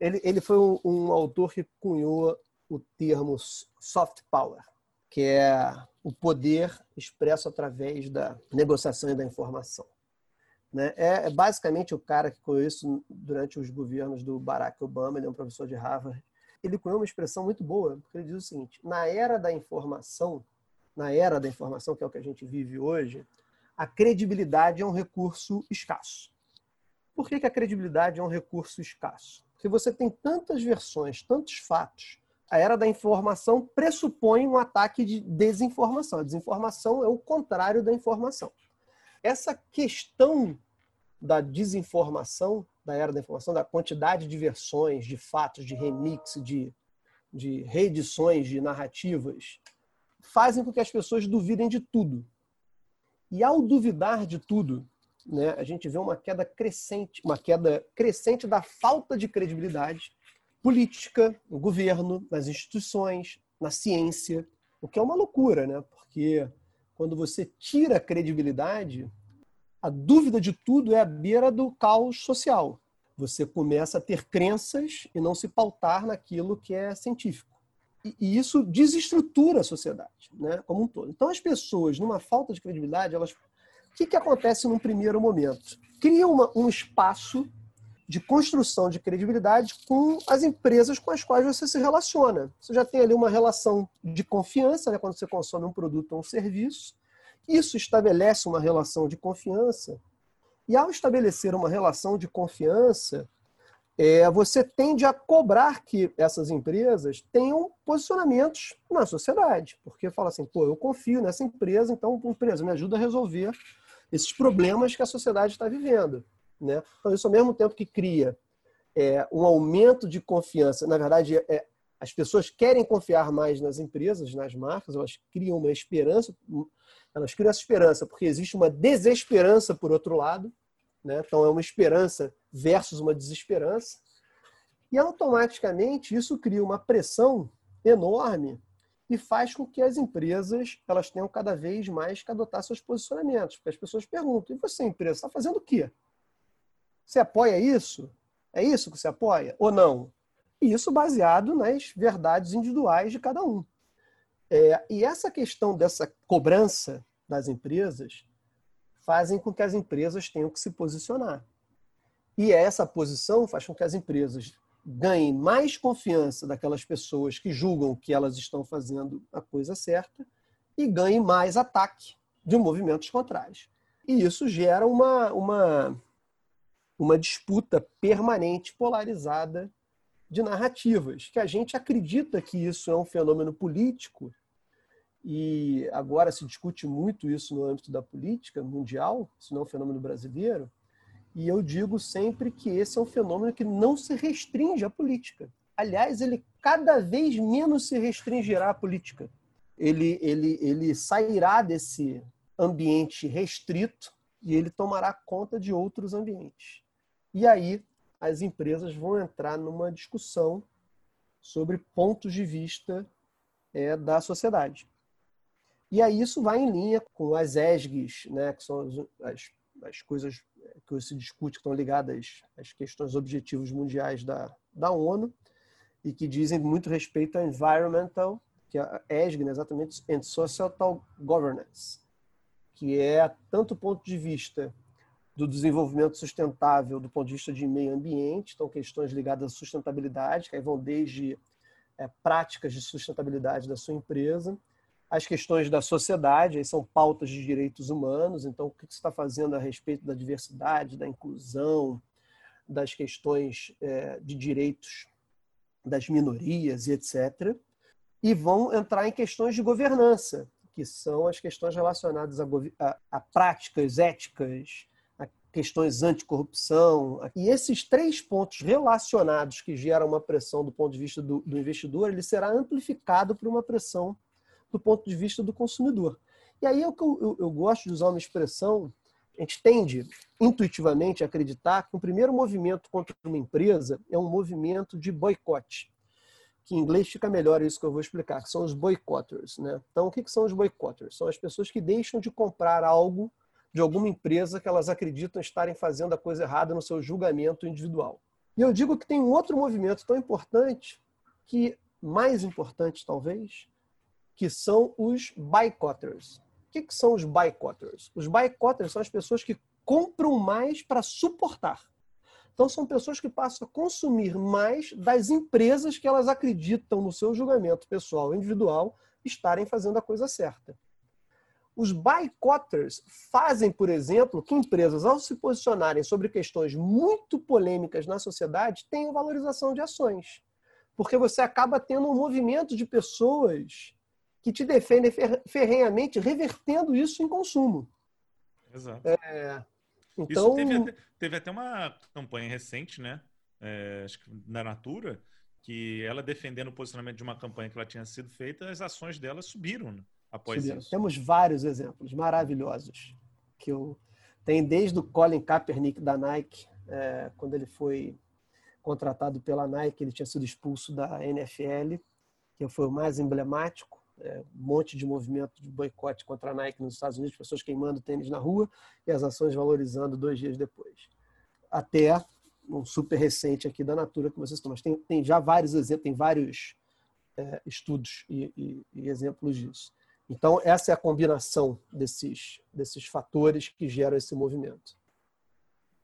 Ele, ele foi um, um autor que cunhou o termo soft power, que é o poder expresso através da negociação e da informação. Né? É, é, basicamente o cara que conheço durante os governos do Barack Obama, ele é um professor de Harvard. Ele cunhou uma expressão muito boa, porque ele diz o seguinte: na era da informação, na era da informação, que é o que a gente vive hoje, a credibilidade é um recurso escasso. Por que, que a credibilidade é um recurso escasso? Porque você tem tantas versões, tantos fatos. A era da informação pressupõe um ataque de desinformação. A desinformação é o contrário da informação. Essa questão da desinformação, da era da informação, da quantidade de versões, de fatos, de remix, de, de reedições de narrativas, fazem com que as pessoas duvidem de tudo. E ao duvidar de tudo, né, a gente vê uma queda crescente, uma queda crescente da falta de credibilidade política, no governo, nas instituições, na ciência, o que é uma loucura, né? Porque quando você tira a credibilidade, a dúvida de tudo é a beira do caos social. Você começa a ter crenças e não se pautar naquilo que é científico. E, isso desestrutura a sociedade, né, como um todo. Então, as pessoas, numa falta de credibilidade, elas, o que, que acontece num primeiro momento? Cria uma, um espaço de construção de credibilidade com as empresas com as quais você se relaciona. Você já tem ali uma relação de confiança, né, quando você consome um produto ou um serviço. Isso estabelece uma relação de confiança. E ao estabelecer uma relação de confiança, é, você tende a cobrar que essas empresas tenham posicionamentos na sociedade. Porque fala assim, pô, eu confio nessa empresa, então empresa me ajuda a resolver esses problemas que a sociedade está vivendo. Né? Então, isso ao mesmo tempo que cria é, um aumento de confiança, na verdade, é, as pessoas querem confiar mais nas empresas, nas marcas, elas criam uma esperança, elas criam essa esperança porque existe uma desesperança por outro lado, né? então é uma esperança versus uma desesperança, e automaticamente isso cria uma pressão enorme e faz com que as empresas elas tenham cada vez mais que adotar seus posicionamentos, porque as pessoas perguntam: e você, empresa, está fazendo o quê? Você apoia isso? É isso que você apoia ou não? E isso baseado nas verdades individuais de cada um. É, e essa questão dessa cobrança das empresas fazem com que as empresas tenham que se posicionar. E essa posição faz com que as empresas ganhem mais confiança daquelas pessoas que julgam que elas estão fazendo a coisa certa e ganhem mais ataque de movimentos contrários. E isso gera uma, uma, uma disputa permanente, polarizada de narrativas, que a gente acredita que isso é um fenômeno político, e agora se discute muito isso no âmbito da política mundial, isso não é um fenômeno brasileiro, e eu digo sempre que esse é um fenômeno que não se restringe à política. Aliás, ele cada vez menos se restringirá à política. Ele, ele, ele sairá desse ambiente restrito e ele tomará conta de outros ambientes. E aí as empresas vão entrar numa discussão sobre pontos de vista é, da sociedade. E aí isso vai em linha com as ESGs, né, que são as, as coisas que se discute que estão ligadas às questões objetivos mundiais da, da ONU e que dizem muito respeito a environmental, que é ESG, né, exatamente, and social governance, que é tanto ponto de vista do desenvolvimento sustentável do ponto de vista de meio ambiente, então questões ligadas à sustentabilidade, que aí vão desde é, práticas de sustentabilidade da sua empresa, as questões da sociedade, aí são pautas de direitos humanos, então o que você está fazendo a respeito da diversidade, da inclusão, das questões é, de direitos das minorias e etc. E vão entrar em questões de governança, que são as questões relacionadas a, a, a práticas éticas, questões anticorrupção. E esses três pontos relacionados que geram uma pressão do ponto de vista do, do investidor, ele será amplificado por uma pressão do ponto de vista do consumidor. E aí é o que eu, eu, eu gosto de usar uma expressão a gente tende intuitivamente a acreditar que o primeiro movimento contra uma empresa é um movimento de boicote. Que em inglês fica melhor isso que eu vou explicar, que são os boicotters. Né? Então, o que, são os boicotters? São as pessoas que deixam de comprar algo de alguma empresa que elas acreditam estarem fazendo a coisa errada no seu julgamento individual. E eu digo que tem um outro movimento tão importante, que mais importante talvez, que são os boicotters. O que, que são os boicotters? Os boicotters são as pessoas que compram mais para suportar. Então, são pessoas que passam a consumir mais das empresas que elas acreditam, no seu julgamento pessoal individual, estarem fazendo a coisa certa. Os boicotters fazem, por exemplo, que empresas, ao se posicionarem sobre questões muito polêmicas na sociedade, tenham valorização de ações. Porque você acaba tendo um movimento de pessoas que te defendem ferrenhamente, revertendo isso em consumo.
Exato. É, então... Isso teve até, teve até, uma campanha recente, né? É, acho que na Natura, que ela defendendo o posicionamento de uma campanha que ela tinha sido feita, as ações dela subiram né, após subiram. isso.
Temos vários exemplos maravilhosos que eu tem desde o Colin Kaepernick da Nike, é, quando ele foi contratado pela Nike, ele tinha sido expulso da NFL, que foi o mais emblemático é, um monte de movimento de boicote contra a Nike nos Estados Unidos, pessoas queimando tênis na rua e as ações valorizando dois dias depois. Até um super recente aqui da Natura que vocês estão. Mas tem, tem já vários exemplos, tem vários é, estudos e, e, e exemplos disso. Então, essa é a combinação desses, desses fatores que geram esse movimento.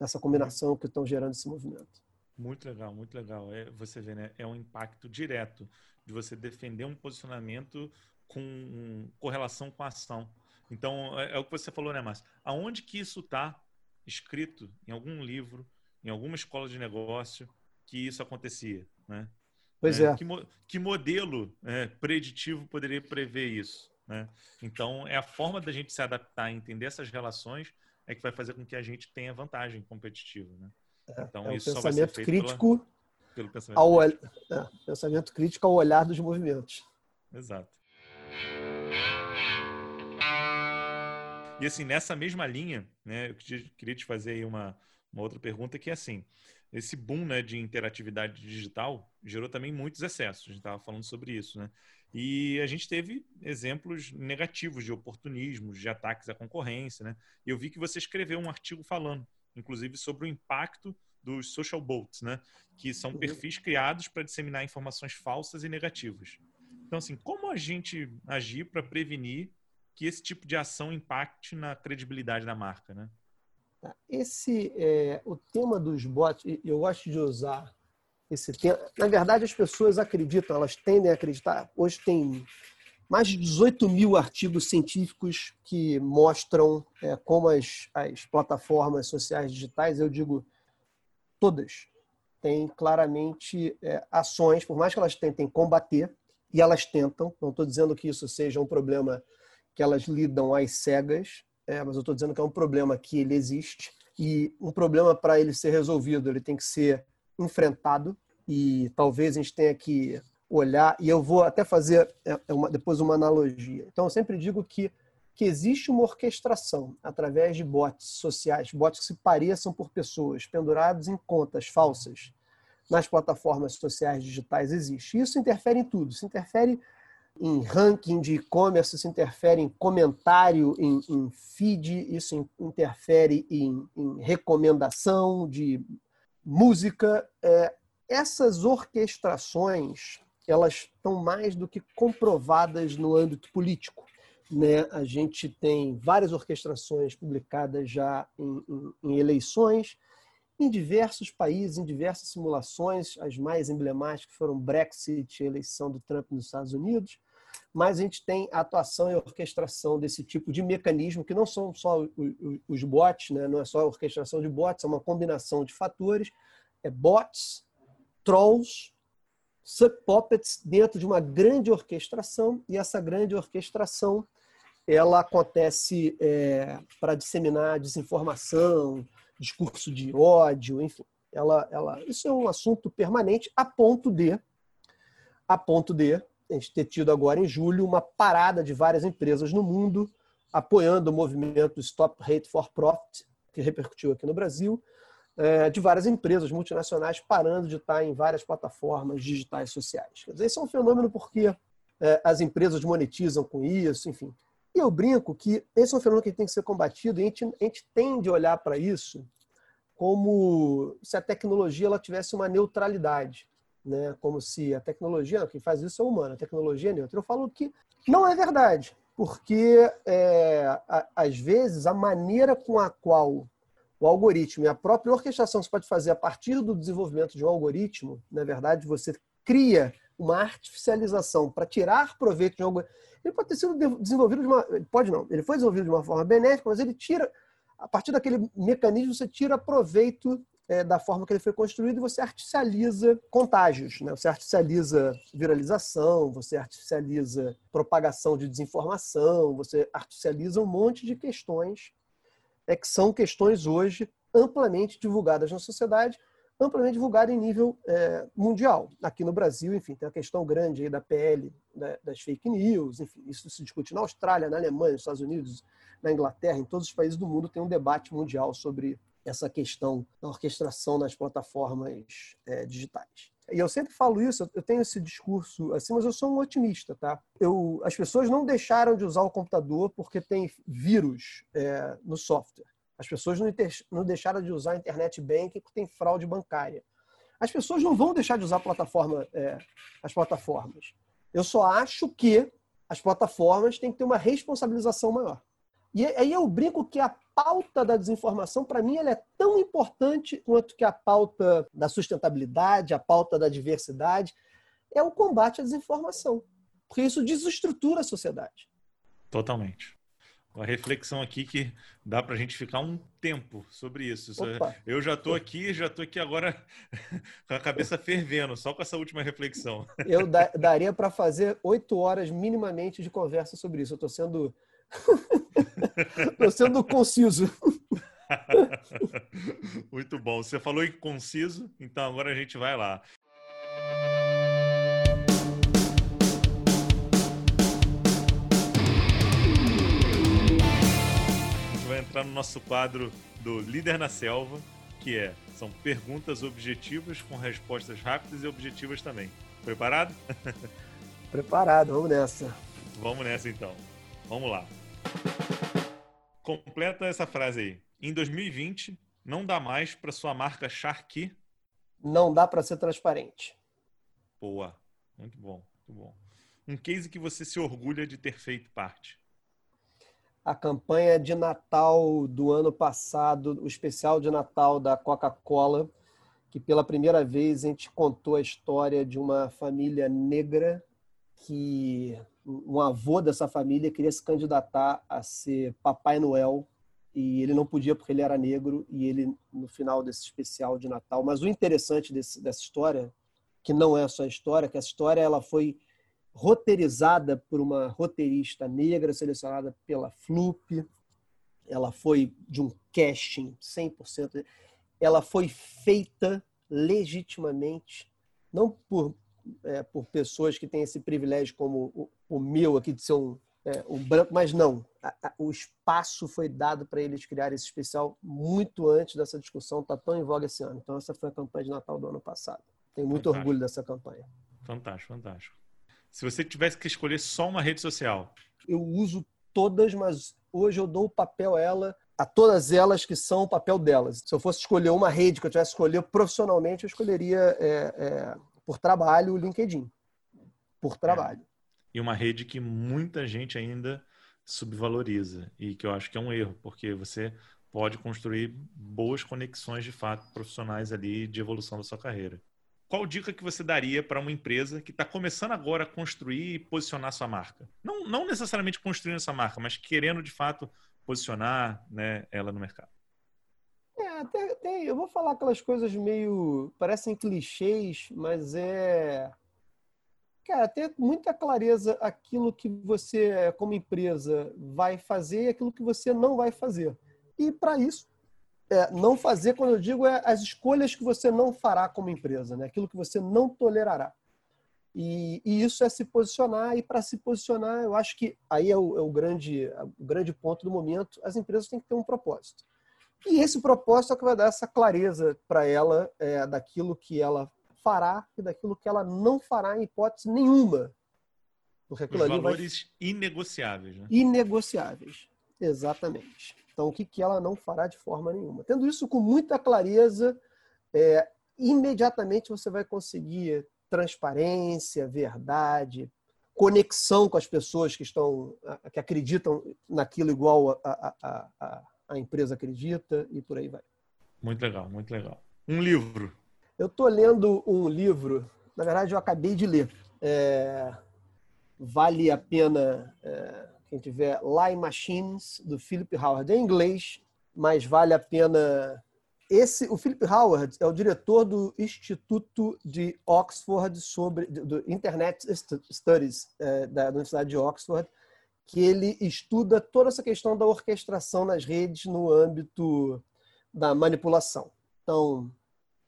Essa combinação que estão gerando esse movimento.
Muito legal, muito legal. É, você vê, né? É um impacto direto de você defender um posicionamento com correlação com a ação. Então, é, é o que você falou, né, Márcio? Aonde que isso está escrito em algum livro, em alguma escola de negócio, que isso acontecia, né?
Pois é. é.
Que, que, modelo é, preditivo poderia prever isso? Né? Então, é a forma da gente se adaptar e entender essas relações é que vai fazer com que a gente tenha vantagem competitiva. Né?
É, então, é isso pensamento crítico pela pelo pensamento ao, crítico. É, pensamento crítico ao olhar dos movimentos.
Exato. E assim, nessa mesma linha, né, eu queria te fazer aí uma, uma outra pergunta que é assim, esse boom né, de interatividade digital gerou também muitos excessos, a gente estava falando sobre isso, né? E a gente teve exemplos negativos de oportunismo, de ataques à concorrência, né? E eu vi que você escreveu um artigo falando, inclusive, sobre o impacto dos social bots, né? Que são uhum. perfis criados para disseminar informações falsas e negativas. Então, assim, como a gente agir para prevenir que esse tipo de ação impacte na credibilidade da marca, né?
Tá. Esse é o tema dos bots. Eu gosto de usar esse tema. Na verdade, as pessoas acreditam, elas tendem a acreditar. Hoje tem mais de 18 mil artigos científicos que mostram é, como as, as plataformas sociais digitais, eu digo todas têm claramente é, ações, por mais que elas tentem combater, e elas tentam, não estou dizendo que isso seja um problema que elas lidam às cegas, é, mas eu estou dizendo que é um problema que ele existe, e um problema para ele ser resolvido, ele tem que ser enfrentado, e talvez a gente tenha que olhar, e eu vou até fazer é, é uma, depois uma analogia. Então, eu sempre digo que que existe uma orquestração através de bots sociais, bots que se pareçam por pessoas, pendurados em contas falsas nas plataformas sociais digitais, existe. Isso interfere em tudo. Isso interfere em ranking de e-commerce, isso interfere em comentário, em, em feed, isso interfere em, em recomendação de música. É, essas orquestrações elas estão mais do que comprovadas no âmbito político né? A gente tem várias orquestrações publicadas já em, em, em eleições em diversos países, em diversas simulações. As mais emblemáticas foram Brexit e eleição do Trump nos Estados Unidos. Mas a gente tem a atuação e orquestração desse tipo de mecanismo, que não são só os bots, né? não é só a orquestração de bots, é uma combinação de fatores. É bots, trolls, sub-puppets dentro de uma grande orquestração, e essa grande orquestração ela acontece é, para disseminar desinformação, discurso de ódio, enfim. Ela, ela, isso é um assunto permanente a ponto de, a ponto de a gente ter tido agora em julho uma parada de várias empresas no mundo apoiando o movimento Stop Hate for Profit, que repercutiu aqui no Brasil, é, de várias empresas multinacionais parando de estar em várias plataformas digitais sociais. Quer dizer, isso é um fenômeno porque é, as empresas monetizam com isso, enfim. E eu brinco que esse é um fenômeno que tem que ser combatido e a gente, a gente tende a olhar para isso como se a tecnologia ela tivesse uma neutralidade, né? Como se a tecnologia, quem faz isso é humano, a tecnologia é neutra. Eu falo que não é verdade, porque é, a, às vezes a maneira com a qual o algoritmo e a própria orquestração que você pode fazer a partir do desenvolvimento de um algoritmo, na verdade, você cria uma artificialização para tirar proveito de algoritmo. Ele pode ter sido desenvolvido de uma. Pode não, ele foi desenvolvido de uma forma benéfica, mas ele tira a partir daquele mecanismo, você tira proveito é, da forma que ele foi construído e você artificializa contágios. Né? Você artificializa viralização, você artificializa propagação de desinformação, você artificializa um monte de questões é, que são questões hoje amplamente divulgadas na sociedade, amplamente divulgadas em nível é, mundial. Aqui no Brasil, enfim, tem a questão grande aí da PL da, das fake news, enfim, isso se discute na Austrália, na Alemanha, nos Estados Unidos, na Inglaterra, em todos os países do mundo tem um debate mundial sobre essa questão da orquestração nas plataformas é, digitais. E eu sempre falo isso, eu tenho esse discurso assim, mas eu sou um otimista, tá? Eu, as pessoas não deixaram de usar o computador porque tem vírus é, no software. As pessoas não, deixaram de usar a internet banking porque tem fraude bancária. As pessoas não vão deixar de usar plataforma, é, as plataformas. Eu só acho que as plataformas têm que ter uma responsabilização maior. E aí eu brinco que a pauta da desinformação, para mim, ela é tão importante quanto que a pauta da sustentabilidade, a pauta da diversidade, é o combate à desinformação. Porque isso desestrutura a sociedade.
Totalmente. Uma reflexão aqui que dá para a gente ficar um tempo sobre isso. Opa. Eu já estou aqui, já estou aqui agora com a cabeça fervendo, só com essa última reflexão.
Eu da daria para fazer oito horas minimamente de conversa sobre isso. Eu estou sendo Estou sendo conciso.
Muito bom. Você falou em conciso, então agora a gente vai lá. Vai entrar no nosso quadro do Líder na Selva, que é são perguntas objetivas com respostas rápidas e objetivas também. Preparado?
Preparado, vamos nessa.
Vamos nessa então. Vamos lá. Completa essa frase aí. Em 2020, não dá mais para sua marca Shark?
Não dá para ser transparente.
Boa. Muito bom, muito bom. Um case que você se orgulha de ter feito parte?
A campanha de Natal do ano passado, o especial de Natal da Coca-Cola, que pela primeira vez a gente contou a história de uma família negra que um avô dessa família queria se candidatar a ser Papai Noel e ele não podia porque ele era negro e ele no final desse especial de Natal. Mas o interessante desse, dessa história, que não é só a história, que essa história ela foi roteirizada por uma roteirista negra selecionada pela Flup. Ela foi de um casting 100%. Ela foi feita legitimamente, não por é, por pessoas que têm esse privilégio como o, o meu aqui de ser um, é, um branco, mas não. A, a, o espaço foi dado para eles criarem esse especial muito antes dessa discussão, está tão em voga esse ano. Então, essa foi a campanha de Natal do ano passado. Tenho muito fantástico. orgulho dessa campanha.
Fantástico, fantástico. Se você tivesse que escolher só uma rede social.
Eu uso todas, mas hoje eu dou o papel a ela, a todas elas que são o papel delas. Se eu fosse escolher uma rede que eu tivesse que escolher profissionalmente, eu escolheria é, é, por trabalho o LinkedIn. Por é. trabalho. É.
E uma rede que muita gente ainda subvaloriza e que eu acho que é um erro, porque você pode construir boas conexões de fato profissionais ali de evolução da sua carreira. Qual dica que você daria para uma empresa que está começando agora a construir e posicionar sua marca? Não, não necessariamente construindo essa marca, mas querendo de fato posicionar né, ela no mercado.
É, tem, tem, eu vou falar aquelas coisas meio. parecem clichês, mas é. Cara, ter muita clareza aquilo que você, como empresa, vai fazer e aquilo que você não vai fazer. E para isso, é, não fazer, quando eu digo, é as escolhas que você não fará como empresa, né? aquilo que você não tolerará. E, e, isso é se posicionar, e para se posicionar, eu acho que aí é o, é o, grande, o grande ponto do momento, as empresas têm que ter um propósito. E esse propósito é que vai dar essa clareza para ela é, daquilo que ela fará e daquilo que ela não fará em hipótese nenhuma.
Porque Os valores vai... inegociáveis. Né?
Inegociáveis, exatamente. Então, o que, que ela não fará de forma nenhuma. Tendo isso com muita clareza, é, imediatamente você vai conseguir transparência, verdade, conexão com as pessoas que estão que acreditam naquilo igual a, a, a, a empresa acredita e por aí vai.
Muito legal, muito legal. Um livro.
Eu estou lendo um livro, na verdade eu acabei de ler. É, vale a pena é, quem tiver Lie Machines do Philip Howard é em inglês, mas vale a pena esse, o Philip Howard é o diretor do Instituto de Oxford sobre do Internet Studies é, da Universidade de Oxford, que ele estuda toda essa questão da orquestração nas redes no âmbito da manipulação. Então,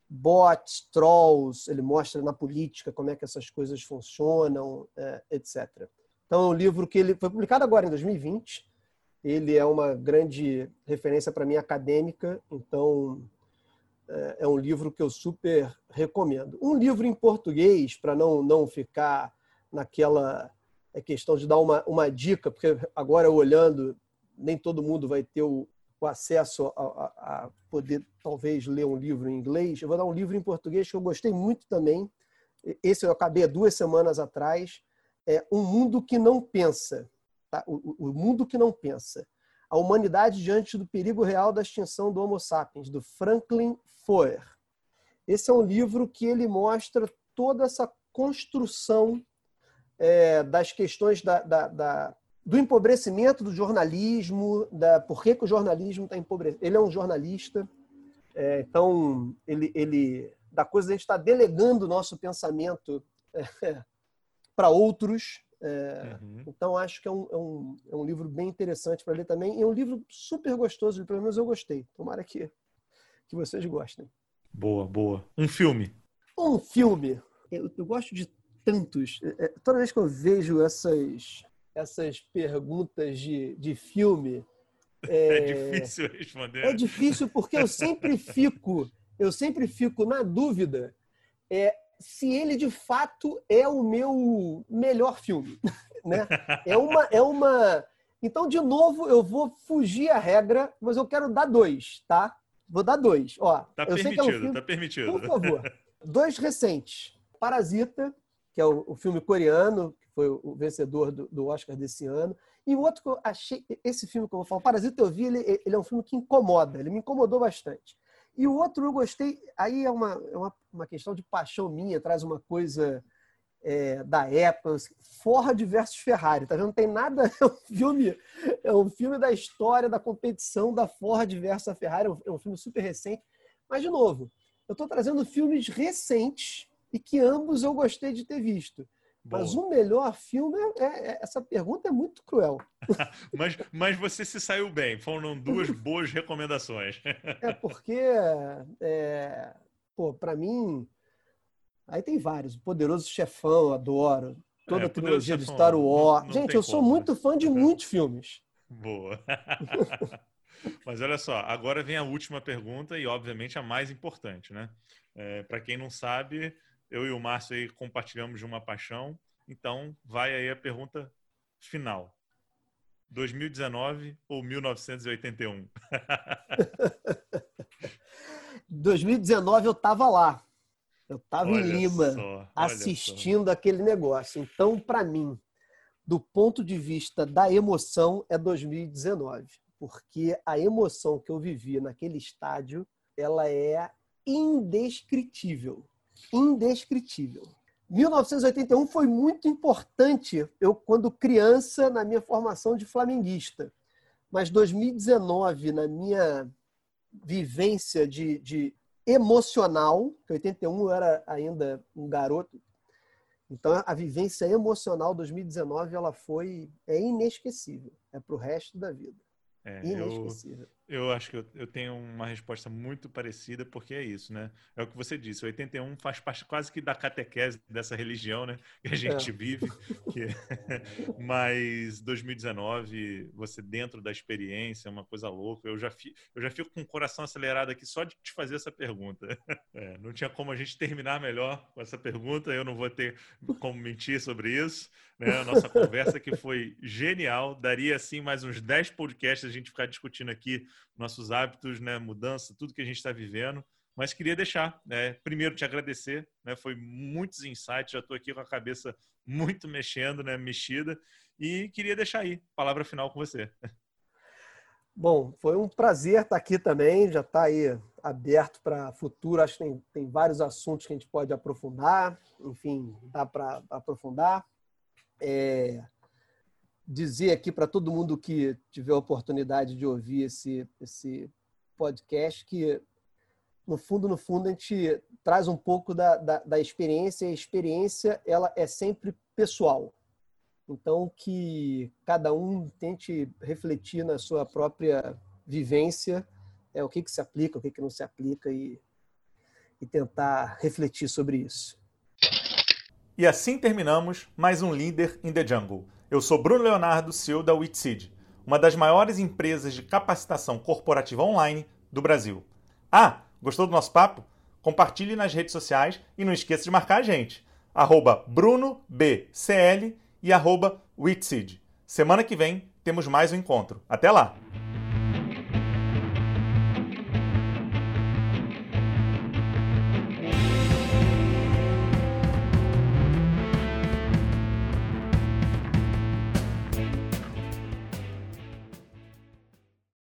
bots, trolls, ele mostra na política como é que essas coisas funcionam, é, etc. Então, é um livro que ele foi publicado agora em 2020 ele é uma grande referência para mim acadêmica, então é, é um livro que eu super recomendo. Um livro em português, para não, não ficar naquela é, questão de dar uma, uma dica, porque agora olhando, nem todo mundo vai ter o, o acesso a, a, a, poder talvez ler um livro em inglês. Eu vou dar um livro em português que eu gostei muito também. Esse eu acabei duas semanas atrás. É Um Mundo que Não Pensa, Tá? O, o, mundo que não pensa. A humanidade diante do perigo real da extinção do Homo sapiens, do Franklin Foer. Esse é um livro que ele mostra toda essa construção é, das questões da, da, da, do empobrecimento do jornalismo, da por que, que o jornalismo está empobrecido. Ele é um jornalista, é, então ele, ele da coisa a gente está delegando o nosso pensamento é, para outros é, uhum. Então, acho que é um, é um, é um livro bem interessante para ler também. E é um livro super gostoso, pelo menos eu gostei. Tomara que, que vocês gostem.
Boa, boa. Um filme.
Um filme. Eu, eu gosto de tantos. É, é toda vez que eu vejo essas, essas perguntas de, de filme.
É, é difícil responder.
É difícil porque eu sempre fico, eu sempre fico na dúvida. É, se ele de fato é o meu melhor filme, né? É uma, é uma. Então, de novo, eu vou fugir a regra, mas eu quero dar dois, tá? Vou dar dois. Ó,
tá
eu
permitido, sei que é um filme... tá permitido.
Por favor. Dois recentes. Parasita, que é o, o filme coreano, que foi o vencedor do, do, Oscar desse ano. E o outro que eu achei, esse filme que eu vou falar, Parasita, eu vi, ele, ele é um filme que incomoda, ele me incomodou bastante. E o outro eu gostei, aí é uma, é uma, uma questão de paixão minha, traz uma coisa é, da época, Ford versus Ferrari, tá vendo? Não tem nada, é um filme, é um filme da história da competição da Ford versus a Ferrari, é um, é um filme super recente, mas de novo, eu estou trazendo filmes recentes e que ambos eu gostei de ter visto. Boa. Mas o melhor filme, é, é, é, essa pergunta é muito cruel.
mas, mas você se saiu bem, foram duas boas recomendações.
é porque, é, pô, para mim, aí tem vários. O Poderoso Chefão, adoro. Toda é, a trilogia de Star Wars. Não, não Gente, eu sou como, muito né? fã de muitos filmes.
Boa. Mas olha só, agora vem a última pergunta e, obviamente, a mais importante, né? É, Para quem não sabe, eu e o Márcio aí compartilhamos de uma paixão. Então, vai aí a pergunta final. 2019 ou 1981?
2019 eu estava lá. Eu estava em Lima só, assistindo só. aquele negócio. Então, para mim, do ponto de vista da emoção, é 2019. Porque a emoção que eu vivi naquele estádio, ela é indescritível indescritível. 1981 foi muito importante, eu quando criança, na minha formação de flamenguista. Mas 2019, na minha vivência de, de emocional, que 81 eu era ainda um garoto, então a vivência emocional 2019 ela foi é inesquecível, é para o resto da vida.
É, inesquecível. Eu acho que eu, eu, tenho uma resposta muito parecida, porque é isso, né? É o que você disse, o 81 faz parte quase que da catequese dessa religião, né? Que a gente é. vive. Que... Mas 2019, você dentro da experiência, é uma coisa louca. Eu já, fi, eu já fico com o coração acelerado aqui só de te fazer essa pergunta. É, não tinha como a gente terminar melhor com essa pergunta, eu não vou ter como mentir sobre isso. Né? A nossa conversa que foi genial, daria assim mais uns 10 podcasts a gente ficar discutindo aqui nossos hábitos, né, mudança, tudo que a gente está vivendo. Mas queria deixar, né, primeiro te agradecer, né, foi muitos insights, já estou aqui com a cabeça muito mexendo, né, mexida, e queria deixar aí, palavra final com você.
Bom, foi um prazer estar aqui também, já está aí aberto para futuro, acho que tem, tem vários assuntos que a gente pode aprofundar, enfim, dá para aprofundar. É, dizer aqui para todo mundo que tiver a oportunidade de ouvir esse, esse podcast que, no fundo, no fundo, a gente traz um pouco da, da, da experiência e a experiência ela é sempre pessoal. Então, que cada um tente refletir na sua própria vivência é o que, que se aplica, o que, que não se aplica e, e tentar refletir sobre isso.
E assim terminamos mais um Líder in the Jungle. Eu sou Bruno Leonardo, CEO da Witseed, uma das maiores empresas de capacitação corporativa online do Brasil. Ah, gostou do nosso papo? Compartilhe nas redes sociais e não esqueça de marcar a gente. Arroba BrunoBCL e arroba Witseed. Semana que vem temos mais um encontro. Até lá!